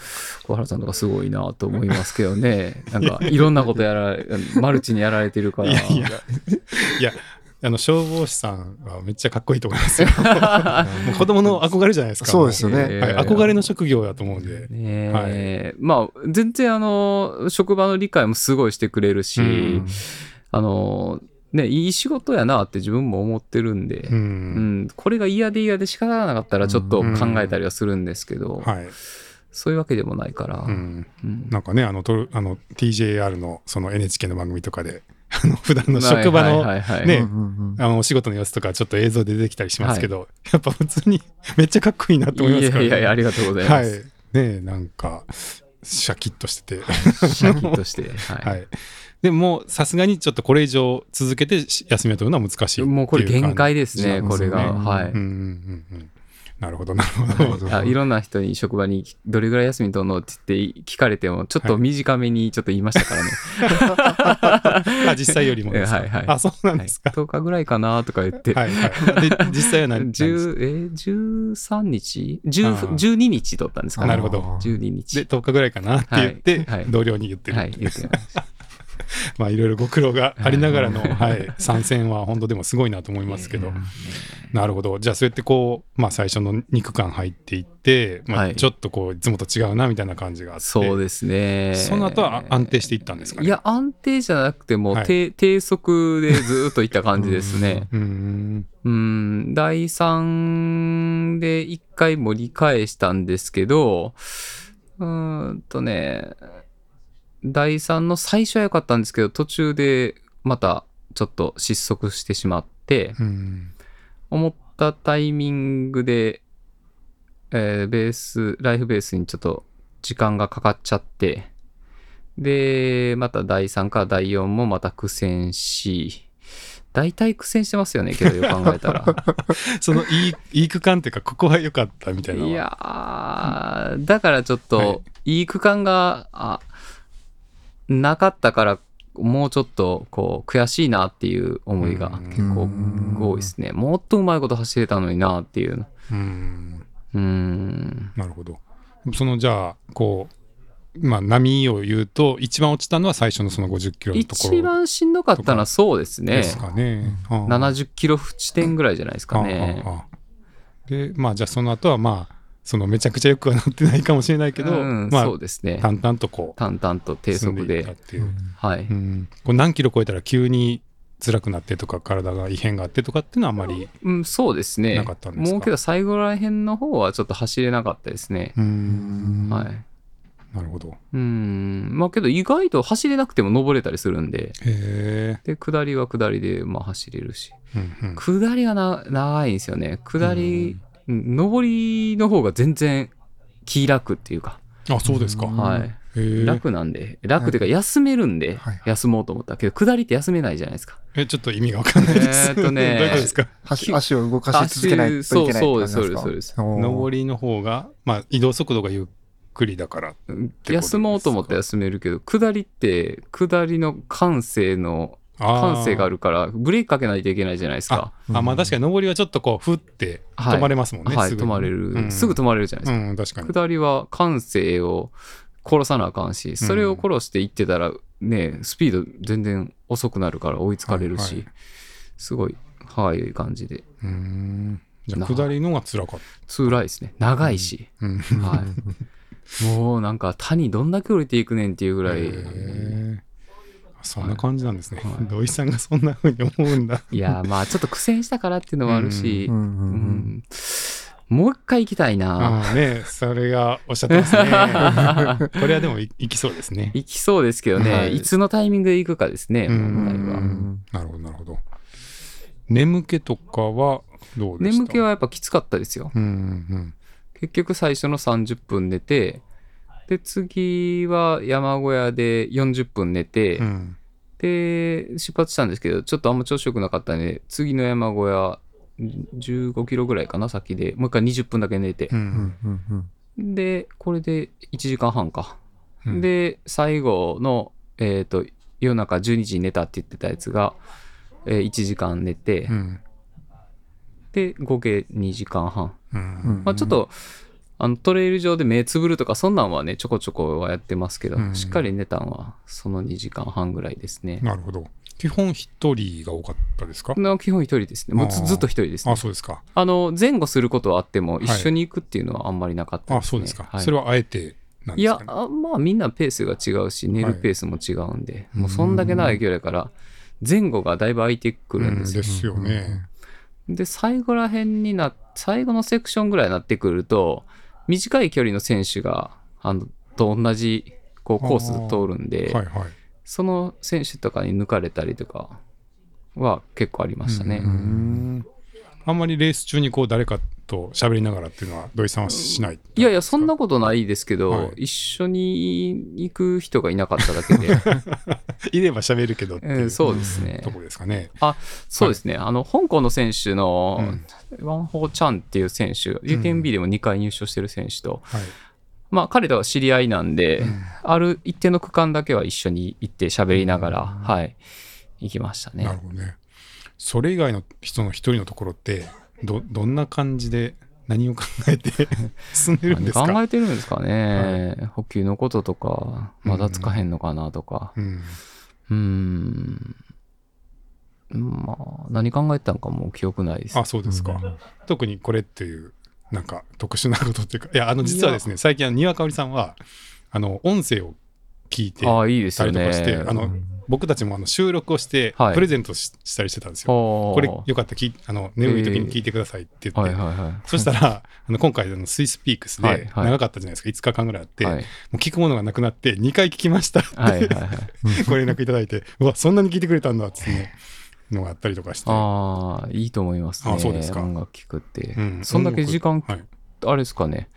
S3: 小原さんとかすごいなと思いますけどね。なんかいろんなことやられ、マルチにやられてるから。
S2: いやいや。いやあの消防士さんはめっちゃかっこいいと思いますよ。子供の憧れじゃないですか。
S1: そうですよね。
S3: え
S2: はい、憧れの職業だと思うんで、
S3: ねえ。まあ全然あの職場の理解もすごいしてくれるし、
S2: うん。
S3: あのねいい仕事やなって自分も思ってるんで、
S2: う
S3: うん。んこれが嫌で嫌で仕方がなかったらちょっと考えたりはするんですけど、
S2: はい、
S3: そういうわけでもないから、
S2: うん、
S3: うん。
S2: なんかねあのとあの TJR のその NHK の番組とかで あの普段の職場の
S3: はいはいはい。はい
S2: ね
S1: うんうんうん。
S2: あのお仕事の様子とかちょっと映像で出てきたりしますけど、やっぱ普通に めっちゃかっこいいなと思いますから、ね、
S3: いやいやいやありがとうございま
S2: はい。
S3: す。
S2: ねなんかシャキッとしてて。
S3: シャキッとして。はい。
S2: はいでもさすがにちょっとこれ以上続けてし休みを取るのは難しい
S3: もうこれ限界ですね、
S2: 感じなん。
S3: これが。
S2: ね
S3: はい。
S2: うんうんうんうん。なるほどなるほど。
S3: い。ろんな人に職場にどれぐらい休み取るのって言って聞かれてもちょっと短めにちょっと言いましたからね。
S2: あ実際よりもですか？
S3: はいはい。
S2: あそうなん
S3: はい
S2: ですか、
S3: 10日ぐらいかなとか言って。
S2: はいはい。で実際は何何です
S3: 10えー13日？10
S2: あー。
S3: 12日取ったんですかね。
S2: なるほど。
S3: 12日。
S2: で10日ぐらいかなって言って、
S3: はい。はい。
S2: 同僚に言ってる、
S3: はい、言ってました。
S2: まあいろいろご苦労がありながらの、
S3: はい
S2: はい、参戦は本当でもすごいなと思いますけど、なるほど。じゃあそうやってこう、まあ、最初の肉感入っていって、まあ、
S3: はい。
S2: ちょっとこういつもと違うなみたいな感じがあって。
S3: そうですね。
S2: その後はあ安定していったんですかね？
S3: いや、安定じゃなくても、
S2: はい。
S3: 低低速でずっといった感じですね。
S2: うーん
S3: うん、第3で1回盛り返したんですけど、うーんとね、第3の最初は良かったんですけど、途中でまたちょっと失速してしまって、
S2: うん。
S3: 思ったタイミングで、えーベース、ライフベースにちょっと時間がかかっちゃって、で、また第3から第4もまた苦戦し、大体苦戦してますよね、けどよく考えたら。
S2: そのいいいい区間っていうかここは良かったみたいない
S3: やー、だからちょっと、、
S2: はい
S3: い区間が、あ、なかったから、もうちょっと、こう、悔しいなっていう思いが
S2: うん
S3: 結構多いですね。もっとうまいこと走れたのになっていう。
S2: うん
S3: うーん。
S2: なるほどそのじゃあこうまあ波を言うと一番落ちたのは最初のその50キロのところ
S3: 一番しんどかったのはそうですね
S2: で。すかね。ああ
S3: 70キロ地点ぐらいじゃないですかね。
S2: ああああでまあじゃあその後はまあそのめちゃくちゃよくはなってないかもしれないけど、
S3: うん、
S2: まあ
S3: そうですね。
S2: 淡々とこう
S3: 淡々と低速
S2: で
S3: はい。
S2: うんこう何キロ超えたら急に辛くなってとか体が異変があってとかっていうのはあんまり
S3: うん、そうですね。
S2: なかったんですか？
S3: もうけど最後らへんの方はちょっと走れなかったですね。
S2: うーん
S3: はい。
S2: なるほど
S3: うん。まあけど意外と走れなくても登れたりするんで、
S2: へえ
S3: で、下りは下りでまあ走れるし。
S2: うんうん
S3: 下りがな長いんですよね。下り、うん上りの方が全然気楽っていうか、
S2: あそうですか。
S1: うん。
S3: はい。楽なんで、楽っていうか休めるんで
S1: はい、
S3: 休もうと思ったけど、下りって休めないじゃないですか。
S2: えちょっと意味がわかんないです。
S3: えーっとね
S2: どういうことですか
S1: 足足を動かし続けないといけない
S3: そうそうですそうです
S2: 上りの方がまあ移動速度がゆっくりだから
S3: 休もうと思って休めるけど、下りって、下りの感性の、感性があるから、ブレーキかけないといけないじゃないですか。
S2: あまあ確かに上りはちょっとこうふって
S3: はい。
S2: 止まれますもんね、
S3: はい、
S2: すぐに。
S3: 止まれる、
S2: うん。
S3: すぐ止まれるじゃないですか。
S2: うん確かに。
S3: 下りは感性を殺さなあかんし、それを殺していってたら、ね、スピード全然遅くなるから追いつかれるし、
S2: はいはい。
S3: すごい、はい、感じで。
S2: うーん。じゃあ下りのが辛かっ
S3: 辛いですね。長いし。
S2: た、うん。
S3: はい。もうなんか谷どんだけ降りていくねんっていうぐらい、
S2: そんな感じなんですね、
S3: はい。
S2: 土井さんがそんな風に思うんだ。
S3: いや、まあちょっと苦戦したからっていうのもあるし、
S1: うんうん
S3: う
S1: うん。
S3: ん。もう一回行きたいな。
S2: ねそれがおっしゃってますね。これはでもいいきそうですね。
S3: 行きそうですけどね、
S2: はい。
S3: い、つのタイミングで行くかですね、
S2: うん
S3: 問題は。
S2: なるほどなるほど。眠気とかはどうでした？
S3: 眠気はやっぱきつかったですよ。
S2: うんうん
S3: 結局最初の30分寝て、で、次は山小屋で40分寝て、
S2: うん。うん
S3: で、出発したんですけど、ちょっとあんま調子よくなかったんで、次の山小屋、15キロぐらいかな、先で、もう一回20分だけ寝て。
S2: う、
S1: うんんうんうん。
S3: で、これで1時間半か。
S2: うん。
S3: で、最後の、えっ、と、夜中12時に寝たって言ってたやつが、えー1時間寝て、
S2: うん。
S3: で、合計2時間半。
S2: うん
S1: うん。
S3: まあ、ちょっと、あのトレイル上で目つぶるとか、そんなんはね、ちょこちょこはやってますけど、
S2: うん。
S3: しっかり寝たんは、その2時間半ぐらいですね。
S2: なるほど。基本一人が多かったですか？
S3: な基本一人ですね。もうずずっと一人ですね。
S2: あ。そうですか。
S3: あの、前後することはあっても、
S2: い
S3: 一緒に行くっていうのはあんまりなかったです、ね。
S2: あそうですか、
S3: はい。
S2: それはあえてなん
S3: い
S2: ですか、ね、
S3: やあまあみんなペースが違うし、寝るペースも違うんで、もうそんだけ長い距離だから、前後がだいぶ空いてくるんですよ。
S2: うん。ですよね、
S3: で、最後ら辺にな、最後のセクションぐらいになってくると、短い距離の選手が、あの、と同じ、こう、コース通るんで、
S2: はいはい。
S3: その選手とかに抜かれたりとかは結構ありましたね。
S2: うんうん。あんまりレース中にこう誰かと喋りながらっていうのは土井さんはしない？
S3: いやいや、そんなことないですけど、
S2: はい
S3: 一緒に行く人がいなかっただけで、
S2: いれば喋るけどっていう
S3: えーそうですね
S2: と。こですかね。
S3: そうですね。あの、香港の選手の、
S2: うん
S3: ワンホーチャンっていう選手、UTMB でも2回入賞してる選手と、
S2: はい。
S3: まあ彼とは知り合いなんで、
S2: うん
S3: ある一定の区間だけは一緒に行って喋りながら、はい、行きましたね
S2: なる。ほどね。それ以外の人の一人のところってどどんな感じで何を考えて 進んでるんですか？
S3: 何考えてるんですかね、補給のこととか、まだつかへんのかなとか。
S2: うん。
S3: うーん。まあ、何考えてたのかもう記憶ないです。
S2: あそうですか、特にこれっていうなんか特殊なことっていうかいやあの実はですね最近丹羽香織さんはあの音声を聞いて
S3: ああ、いいです
S2: た
S3: よね。
S2: りとかして、あの僕たちもあの収録をして
S3: はい
S2: プレゼントし,、たりしてたんですよ。
S3: こ
S2: これよかったらきあの眠い時に聞いてくださいって言って。そしたらあの今回あのスイスピークスで長かったじゃないですか、5日間ぐらいあって、
S3: はい
S2: もう聞くものがなくなって2回聞きましたって。ご連絡いただいてうわそんなに聞いてくれたんだっていうのがあったりとかして。
S3: ああ、いいと思いますね。
S2: あそうですか
S3: 音楽聴くって。
S2: うん
S3: そんだけ時間、
S2: はい
S3: あれですかね。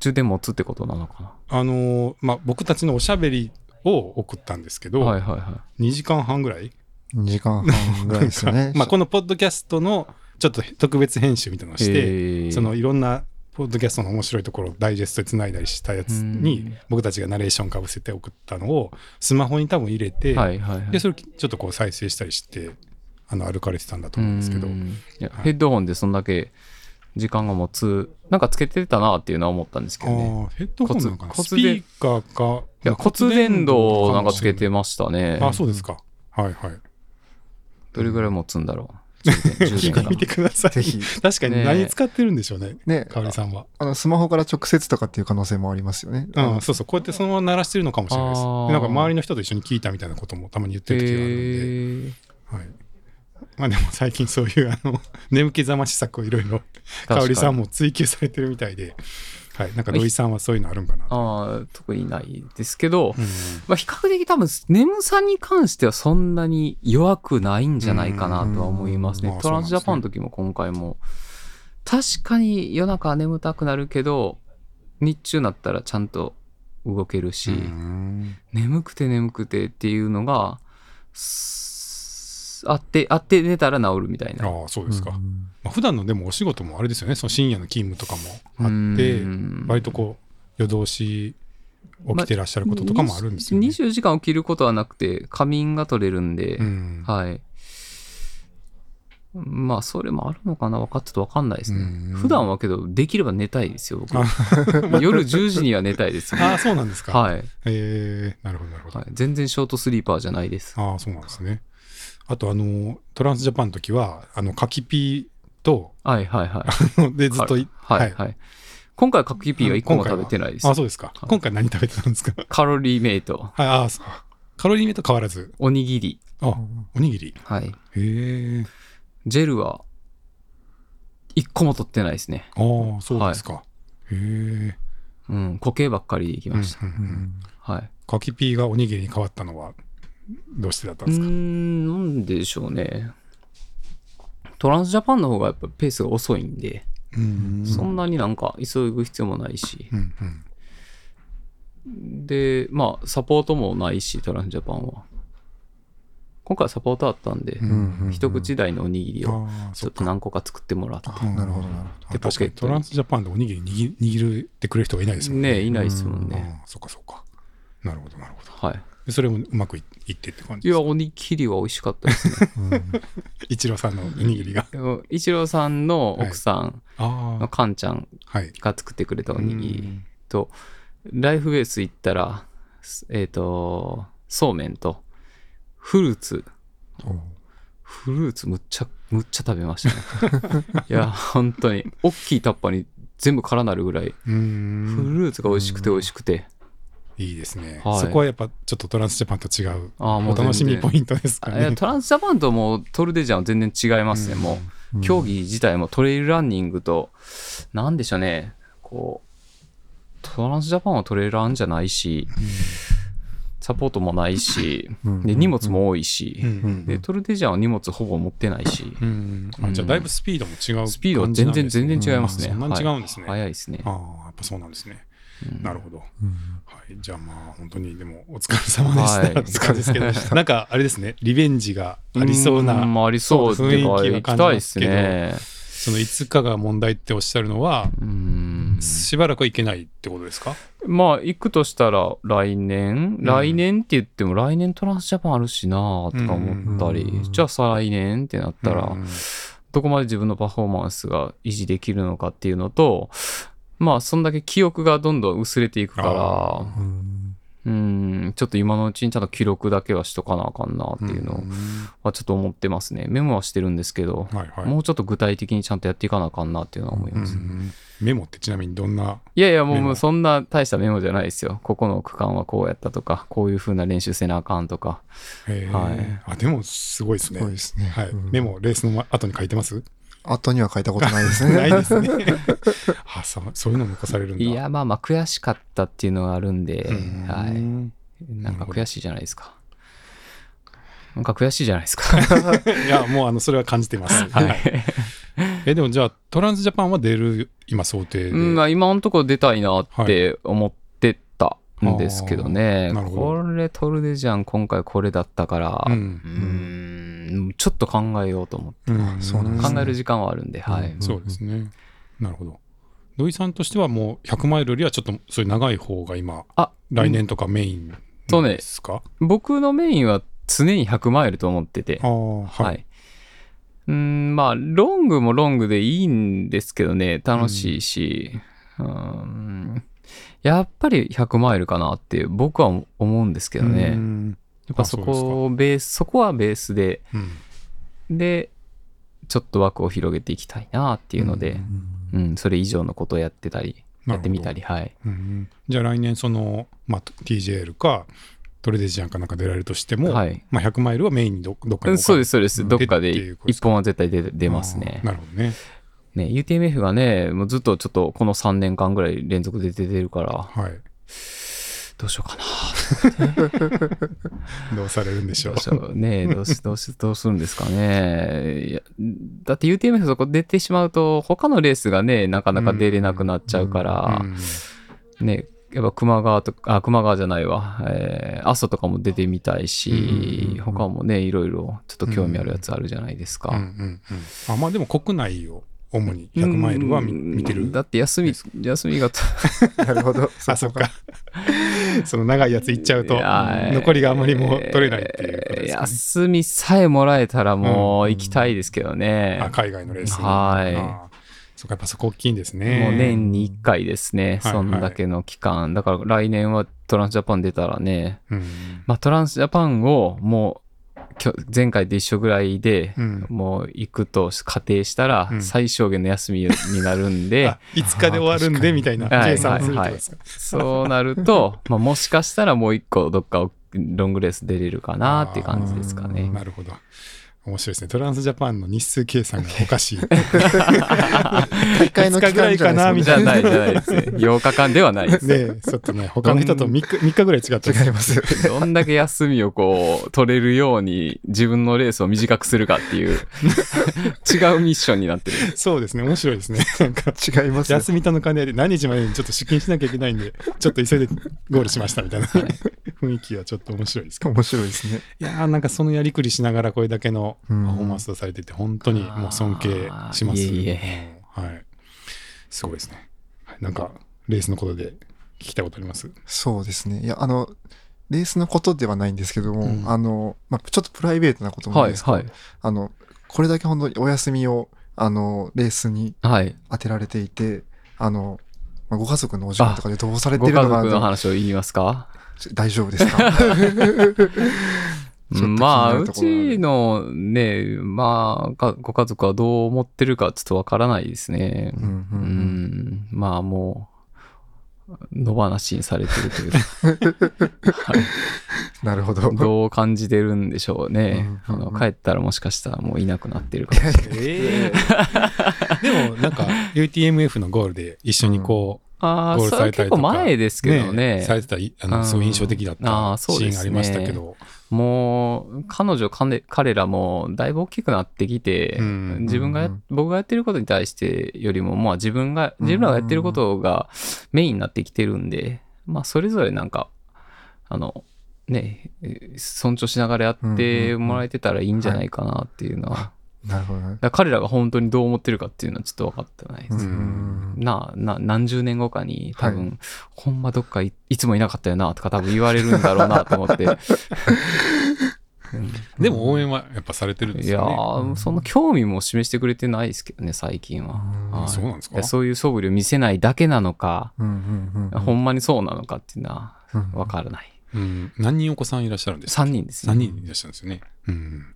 S3: 充電持つってことなのか
S2: あのーまあ、僕たちのおしゃべりを送ったんですけど、
S3: な。はいはいは
S2: 2時間半ぐらい
S1: ？2時間半ぐらいですよね。
S2: まあこのポッドキャストのちょっと特別編集みたいなのを
S3: い。
S2: して、そのいろんなポッドキャストの面白いところをダイジェストでつないだりしたやつに
S3: うん
S2: 僕たちがナレーションかぶせて送ったのをスマホに多分入れて、
S3: はいはいはい。
S2: でそれちょっとこう再生したりしてあの歩かれてたんだと思うんですけど、
S3: うんいやヘッドホンでそんだけ時間が持つ、なんかつけてたなっていうのは思ったんですけどね。
S2: ああヘッドホンなのかな？スピーカーか
S3: いや骨伝導をなんかつけてましたね。
S2: あそうですかはいはい
S3: どれぐらい持つんだろう。
S2: 聞いてみてください
S1: ぜひ。
S2: 確かに
S3: ね
S2: 何使ってるんでしょうね
S1: ね、
S2: かおりさんは
S1: あの、スマホから直接とかっていう可能性もありますよね。
S2: うん、そうそう、こうやってそのまま鳴らしてるのかもしれないです。なんか周りの人と一緒に聞いたみたいなこともたまに言ってる時があるんで、はい。まあでも最近そういうあの眠気覚まし策をいろいろ
S3: かに
S2: 香織さんも追求されてるみたいで、はい。なんか土井さんはそういうのあるんかな。
S3: ああ、特にないですけど、
S2: うん
S3: まあ、比較的多分眠さに関してはそんなに弱くないんじゃないかなとは思いますね
S2: うん。
S3: トランスジャパンの時も今回も、確かに夜中は眠たくなるけど、日中になったらちゃんと動けるし、
S2: うん
S3: 眠くて眠くてっていうのが、すあって、あって寝たら治るみたいな。
S2: ああ、そうですか。
S1: うん
S2: まあ、普段のでもお仕事もあれですよね、その深夜の勤務とかもあって
S3: う、ん
S2: 割とこう、夜通し起きてらっしゃることとかもあるんですよね。
S3: 24時間起きることはなくて、仮眠が取れるんで、
S2: うん
S3: はい。まあ、それもあるのかな分かってと分かんないですね
S2: うん。
S3: 普段はけど、できれば寝たいですよ。夜10時には寝たいですよ。
S2: ああ、そうなんですか。
S3: はい。
S2: えー、なるほど、なるほど。
S3: はい。全然ショートスリーパーじゃないです。
S2: ああ、そうなんですね。あと、あの、トランスジャパンの時は、あの、カキピーと、
S3: はいはいはい。
S2: で、ずっとい、
S3: はいはい。今回、角キピーは1個も食べてないです
S2: あ、。そうですか。
S3: はい
S2: 今回何食べてたんですか？
S3: カロリーメイト、
S2: はい、ああ、そうカロリーメイト変わらず。
S3: おにぎり。
S2: あ、おにぎり。
S3: はい。
S2: へえ。
S3: ジェルは、1個も取ってないですね。
S2: ああ、そうですか。へえ。
S3: うん。固形ばっかりでいきました。
S2: うんうんうん
S3: はい。
S2: カキピーがおにぎりに変わったのは、どうしてだったんですか？
S3: ん、なんでしょうね。トランスジャパンの方がやっぱペースが遅いんで、
S2: うん
S3: そんなになんか急ぐ必要もないし、
S2: うんうん
S3: で、まあ、サポートもないし、トランスジャパンは。今回はサポートあったんで、
S2: うんうん
S3: 一口大のおにぎりをちょっと。何個か作ってもらって。
S1: あなるほど、なるほ
S3: で
S2: あ確かに
S3: ト
S2: ランスジャパンでおにぎり握握ってくれる人がいないですもんね。
S3: ねいないですもんね。
S2: そっかそっか。なるほど、なるほど。
S3: はい。
S2: でそれもうまくいいってって感じ
S3: いや、おにぎりは美味しかったですね。
S2: 一郎さんのおにぎりが。
S3: 一郎さんの奥さん
S2: あ
S3: のカンちゃん。が作ってくれたおにぎり
S2: うん。
S3: と、ライフベース行ったら、えっ、と、そうめんと、フルーツ、
S1: お
S3: フルーツむっちゃ、むっちゃ食べましたね。いや、本当に、大きいタッパーに全部空なるぐらい、フルーツが美味しくて美味しくて、
S2: いいですね、
S3: はい。
S2: そこはやっぱちょっとトランスジャパンと違う。
S3: ああ、も
S2: お
S3: う全然。
S2: 楽しみポイントですかね。
S3: トランスジャパンともうトルデジャンは全然違いますね、もう。競技自体もトレイルランニングと、なんでしょうね、こう、トランスジャパンはトレイルランじゃないし、サポートもないし、
S1: うん。
S3: で、荷物も多いし、
S2: うん。うん。
S3: で、トルデジャンは荷物ほぼ持ってないし、
S2: じゃあだいぶスピードも違う
S3: スピードは全然、全然違いますね。
S2: そんなに違うんですね。
S3: はい。早いですね。
S2: ああやっぱそうなんですね。
S3: うん。
S2: なるほど。
S1: うん。
S2: はい、じゃあまあ本当にでもお疲れ様でした、
S3: はい。
S2: って感じですけどなんかあれですね。リベンジがありそうな、
S3: んありそうっていうか、
S2: 雰囲気は
S3: 行き
S2: 感じま
S3: たいですす
S2: けど
S3: ね。
S2: そのいつかが問題っておっしゃるのは、
S3: うん。
S2: しばらくはいけないってことですか？
S3: まあ、行くとしたら来年、
S2: ん。
S3: 来年って言っても来年トランスジャパンあるしなとか思ったり、
S1: うん。
S3: じゃあ再来年ってなったら、
S2: うん。
S3: どこまで自分のパフォーマンスが維持できるのかっていうのと、まあ、そんだけ記憶がどんどん薄れていくか
S2: あ
S3: ら、
S1: うん。
S3: うん、ちょっと今のうちにちゃんと記録だけはしとかなあかんなっていうの
S2: ん。
S3: はちょっと思ってますね。メモはしてるんですけど、
S2: はいはい。
S3: もうちょっと具体的にちゃんとやっていかなあかんなっていうのは思います。
S2: うんメモってちなみにどんない
S3: やいや、もうそんな大したメモじゃないですよ。ここの区間はこうやったとか、こういう風な練習せなあかんとか。はい。
S2: あでもすごいです
S1: す
S2: ね
S1: ごいですね。
S2: はい、
S1: うん。
S2: メモレースの後に書いてます？
S1: 後には書いたことないですね。
S2: ないですね。あそうそういうのも残されるんだ。
S3: いや、まあまあ悔しかったっていうのがあるんで、
S2: うん。
S3: はい。なんか悔しいじゃないですか。なんか悔しいじゃないですか。
S2: いやもうあのそれは感じてます、はい、えでもじゃあトランスジャパンは出る今想定で、
S3: うんまあ、今のところ出たいなって思っんですけどね。これトルデジャン今回これだったから、
S2: う
S3: うん。ちょっと考えようと思って、
S2: うん
S1: そうなんですね。
S3: 考える時間はあるんで、はい。
S1: うん
S2: そうですね。なるほど。土井さんとしてはもう100マイルよりはちょっとそういう長い方が今、
S3: あ、
S2: 来年とかメイン
S3: そうね
S2: ですか、
S3: 僕のメインは常に100マイルと思ってて。
S2: はい。
S3: はい。うーん、まあ、ロングもロングでいいんですけどね、楽しいし、うーん、やっぱり100マイルかなって僕は思うんですけど
S2: う
S3: ね。
S2: ん
S3: やっぱそこをベース、そこはベースで、
S2: うん
S3: で、ちょっと枠を広げていきたいなっていうので、うん、それ以上のことをやってたり、やってみたり、はい。
S2: うんじゃあ来年その、まあ、TJL かトレデジアンかなんか出られるとしても、
S3: はい
S2: まあ、100マイルはメインにどどっかに
S3: そうです、そうです。
S2: うん
S3: どっかで
S2: っていうことです
S3: 一本は絶対出出ますね。
S2: なるほどね。
S3: ね、UTMF がね、もうずっとちょっとこの3年間ぐらい連続で出てるから、
S2: はい。
S3: どうしようかな。
S2: どうされるんでしょう
S3: どう。ね、どうし、どうし、どうするんですかね。いやだって UTMF そこ出てしまうと、他のレースがね、なかなか出れなくなっちゃうから、
S2: うん
S3: ね、やっぱ熊川とか、あ、熊川じゃないわ、えー、阿蘇とかも出てみたいし、
S2: うんうんうん
S3: 他もね、いろいろちょっと興味あるやつあるじゃないですか。
S2: うんうんうんあまあでも国内を主に100マイルは見てる。
S3: だって休み、休みが、
S1: なるほど。
S2: あ、そっか。その長いやつ行っちゃうと残りがあまりもう取れないっていうことです。
S3: 休みさえもらえたらも
S2: う
S3: うん行きたいですけどね。
S2: あ海外のレースに。
S3: はい
S2: そっか、やっぱそこ大きいんですね。
S3: もう年に1回ですね、
S2: はい
S3: そんだけの期間。だから来年はトランスジャパン出たらね、
S2: うん。
S3: まあトランスジャパンをもう前回と一緒ぐらいで、
S2: うん
S3: もう行くと仮定したら
S2: うん
S3: 最小限の休みになるんで、
S2: あ5日で終わるんでみたいな
S3: はい
S2: 計算をするってことですか？
S3: そうなると、まあもしかしたらもう一個どっかロングレース出れるかなっていう感じですかね。
S2: なるほど。面白いですね。トランスジャパンの日数計算がおかしい。
S1: 大会の期間じゃないです
S3: じゃないじゃないですね。8日間ではないです。
S2: ねちょっとね、他の人と3日 ,3 日ぐらい違った
S1: 違います。
S3: どんだけ休みをこう取れるように自分のレースを短くするかっていう違うミッションになってる。
S2: そうですね、面白いですね。なんか、
S1: 違います。
S2: 休みとの兼ね合いで何日までにちょっと出勤しなきゃいけないんで、ちょっと急いでゴールしましたみたいな雰囲気はちょっと面白いですけど。
S1: 面白いですね。
S2: いやーなんかそのやりくりしながらこれだけのパ
S1: うん
S2: フォーマンスをされてて、本当にもう尊敬します。
S3: いえ
S2: はい。すごいですね。はいなんか、レースのことで聞きたいことあります？
S1: そうですね。いや、あの、レースのことではないんですけども、
S2: うん
S1: あの、まあ、ちょっとプライベートなことなん
S3: はい
S1: ですけど、
S3: はい
S1: あの、これだけ本当にお休みを、あの、レースに
S3: はい。
S1: 当てられていて、あの、まあ、ご家族のお時間とかでどうされて
S3: ご家
S1: るのかなと
S3: 族の話を言いますか？
S1: 大丈夫ですか？
S3: まあ、うちのね、まあ、かご家族はどう思ってるかちょっとわからないですね。
S1: うんうん
S3: う
S1: うん。
S3: ん、まあもう、野放しにされてるという。か、はい
S1: なるほど。
S3: どう感じてるんでしょうね。
S1: うんうんうん。
S3: あの帰ったらもしかしたらもういなくなってるかもしれない。
S2: えでもなんか UTMF のゴールで一緒にこう、
S3: ああ、
S2: ゴール
S3: それ
S2: されたりとか。
S3: 結構前ですけどね。
S2: されてたいあ
S3: うん。
S2: のすごい印象的だっ
S3: あ
S2: たシーンがありましたけど、
S3: もう、彼女、彼彼らもだいぶ大きくなってきて、
S2: うん。
S3: 自分が僕がやってることに対してよりも、まあ自分が、自分らがやってることがメインになってきてるんで、まあそれぞれなんか、あの、ね、え尊重しながらやってもらえてたらいいんじゃないかなっていうのは、
S1: なるほどね。
S3: ら彼らが本当にどう思ってるかっていうのはちょっと分かってないです。
S1: うん
S3: なな何十年後かに多分、
S1: は
S3: ほんまどっかいいつもいなかったよなとか多分言われるんだろうなと思って。
S2: でも応援はやっぱされてるんです
S3: いや
S2: よね。
S3: ー、その興味も示してくれてないですけどね、最近は。
S1: う
S2: そうなんですか？
S3: いやそういう素振りを見せないだけなのか、ほんまにそうなのかっていうのは
S1: うん
S3: わからない。
S2: うん、何人お子さんいらっしゃるんですか
S3: ？3人ですね。
S2: 3人いらっしゃるんですよね。うん。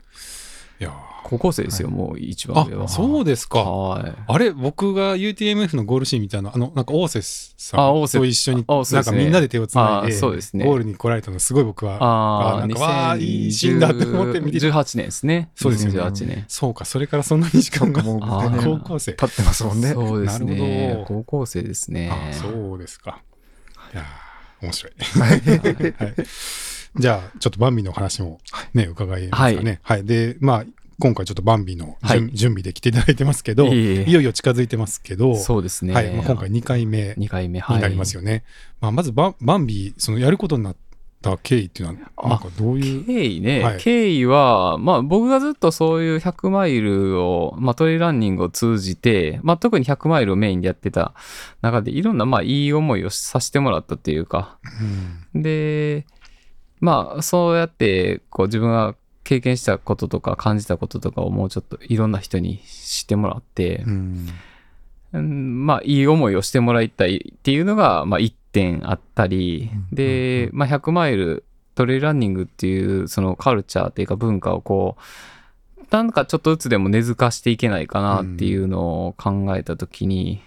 S3: 高校生ですよ、もう一
S2: ー
S3: 番上は。
S2: あ、そうですか。
S3: はい。
S2: あれ僕が UTMF のゴールシーンみたいな、あの、なんか、オーセスさん
S3: あオーセ
S2: と一緒に、
S3: あそうですね
S2: なんかみんなで手をつないで、
S3: あそうですね
S2: ゴールに来られたのすごい僕は、
S3: ああ、
S2: あなんかわあいいシーンだと思って見て
S3: 2018年ですね。
S2: そうですよね
S3: 2018年。
S2: そうか、それからそんなに時間が
S1: もう
S2: 高校生。
S1: 経ってますもんね。
S3: そうです
S2: なる
S3: ね
S2: ほ。ど
S3: 高校生ですね。
S2: あそうですか。いやー面白い。はいじゃあ、ちょっとバンビの話もね、伺いますかね。はい。で、まあ、今回ちょっとバンビの準,、
S3: はい
S2: 準備で来ていただいてますけど、
S3: い
S2: よいよ近づいてますけど、
S3: そうですね。
S2: はいまあ、今回2回目
S3: 2回目、はい。
S2: になりますよね。まあ、まずバ、バンビ、そのやることになった経緯っていうのは、
S3: あ
S2: なんかどういう、
S3: 経緯ね、
S2: はい
S3: 経緯は、まあ僕がずっとそういう100マイルを、まあトレイランニングを通じて、まあ特に100マイルをメインでやってた中でいろんなまあいい思いをさせてもらったっていうか、
S2: うん
S3: で、まあそうやってこう自分が経験したこととか感じたこととかをもうちょっといろんな人に知ってもらって
S2: う、ん。
S3: うん。まあいい思いをしてもらいたいっていうのが、まあ一点あったり、
S1: うん。
S3: で、まあ100マイルトレイランニングっていうそのカルチャーっていうか文化をこう、なんかちょっとずつでも根付かしていけないかなっていうのを考えたときに、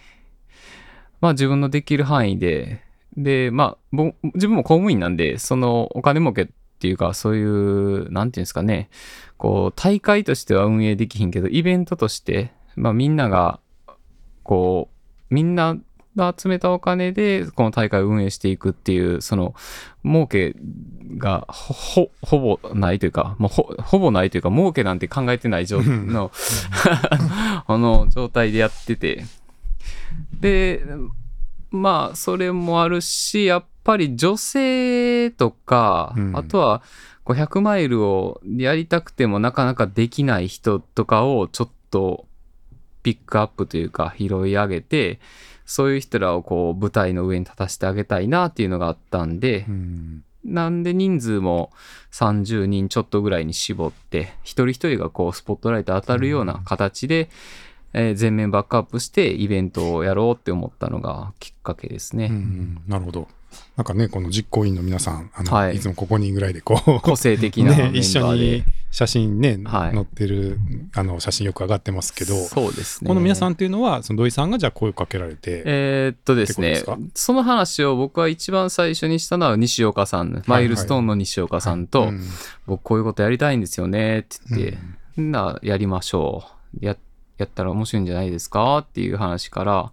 S3: まあ自分のできる範囲でで、まあ、自分も公務員なんで、そのお金儲けっていうか、そういう、なんていうんですかね、こう、大会としては運営できひんけど、イベントとして、まあみんなが、こう、みんなが集めたお金で、この大会を運営していくっていう、その、儲けがほ、ほ、ぼないというか、もうほ、ほぼないというか、儲けなんて考えてない状態の、あの、状態でやってて。で、まあ、それもあるし、やっぱり女性とか、
S2: うん。
S3: あとは、500マイルをやりたくてもなかなかできない人とかをちょっとピックアップというか拾い上げて、そういう人らをこう舞台の上に立たせてあげたいなっていうのがあったんで
S2: う、ん。
S3: なんで人数も30人ちょっとぐらいに絞って、一人一人がこうスポットライト当たるような形で、えー全面バックアップしてイベントをやろうって思ったのがきっかけですね。
S2: うんなるほど。なんかね、この実行委員の皆さん、あの、
S3: はい。
S2: い、つもここにぐらいでこう、
S3: 個性的な
S2: ね、
S3: で、
S2: 一緒に写真ね、
S3: はい。
S2: 載ってる、あの、写真よく上がってますけど、
S3: そうですね。
S2: この皆さんっていうのは、その土井さんがじゃあ声をかけられて、
S3: えーっとですねその話を僕は一番最初にしたのは西岡さん、マイルストーンの西岡さんと、
S2: うん。
S3: 僕こういうことやりたいんですよねって言って、なやりましょう。ややったら面白いんじゃないですか？っていう話から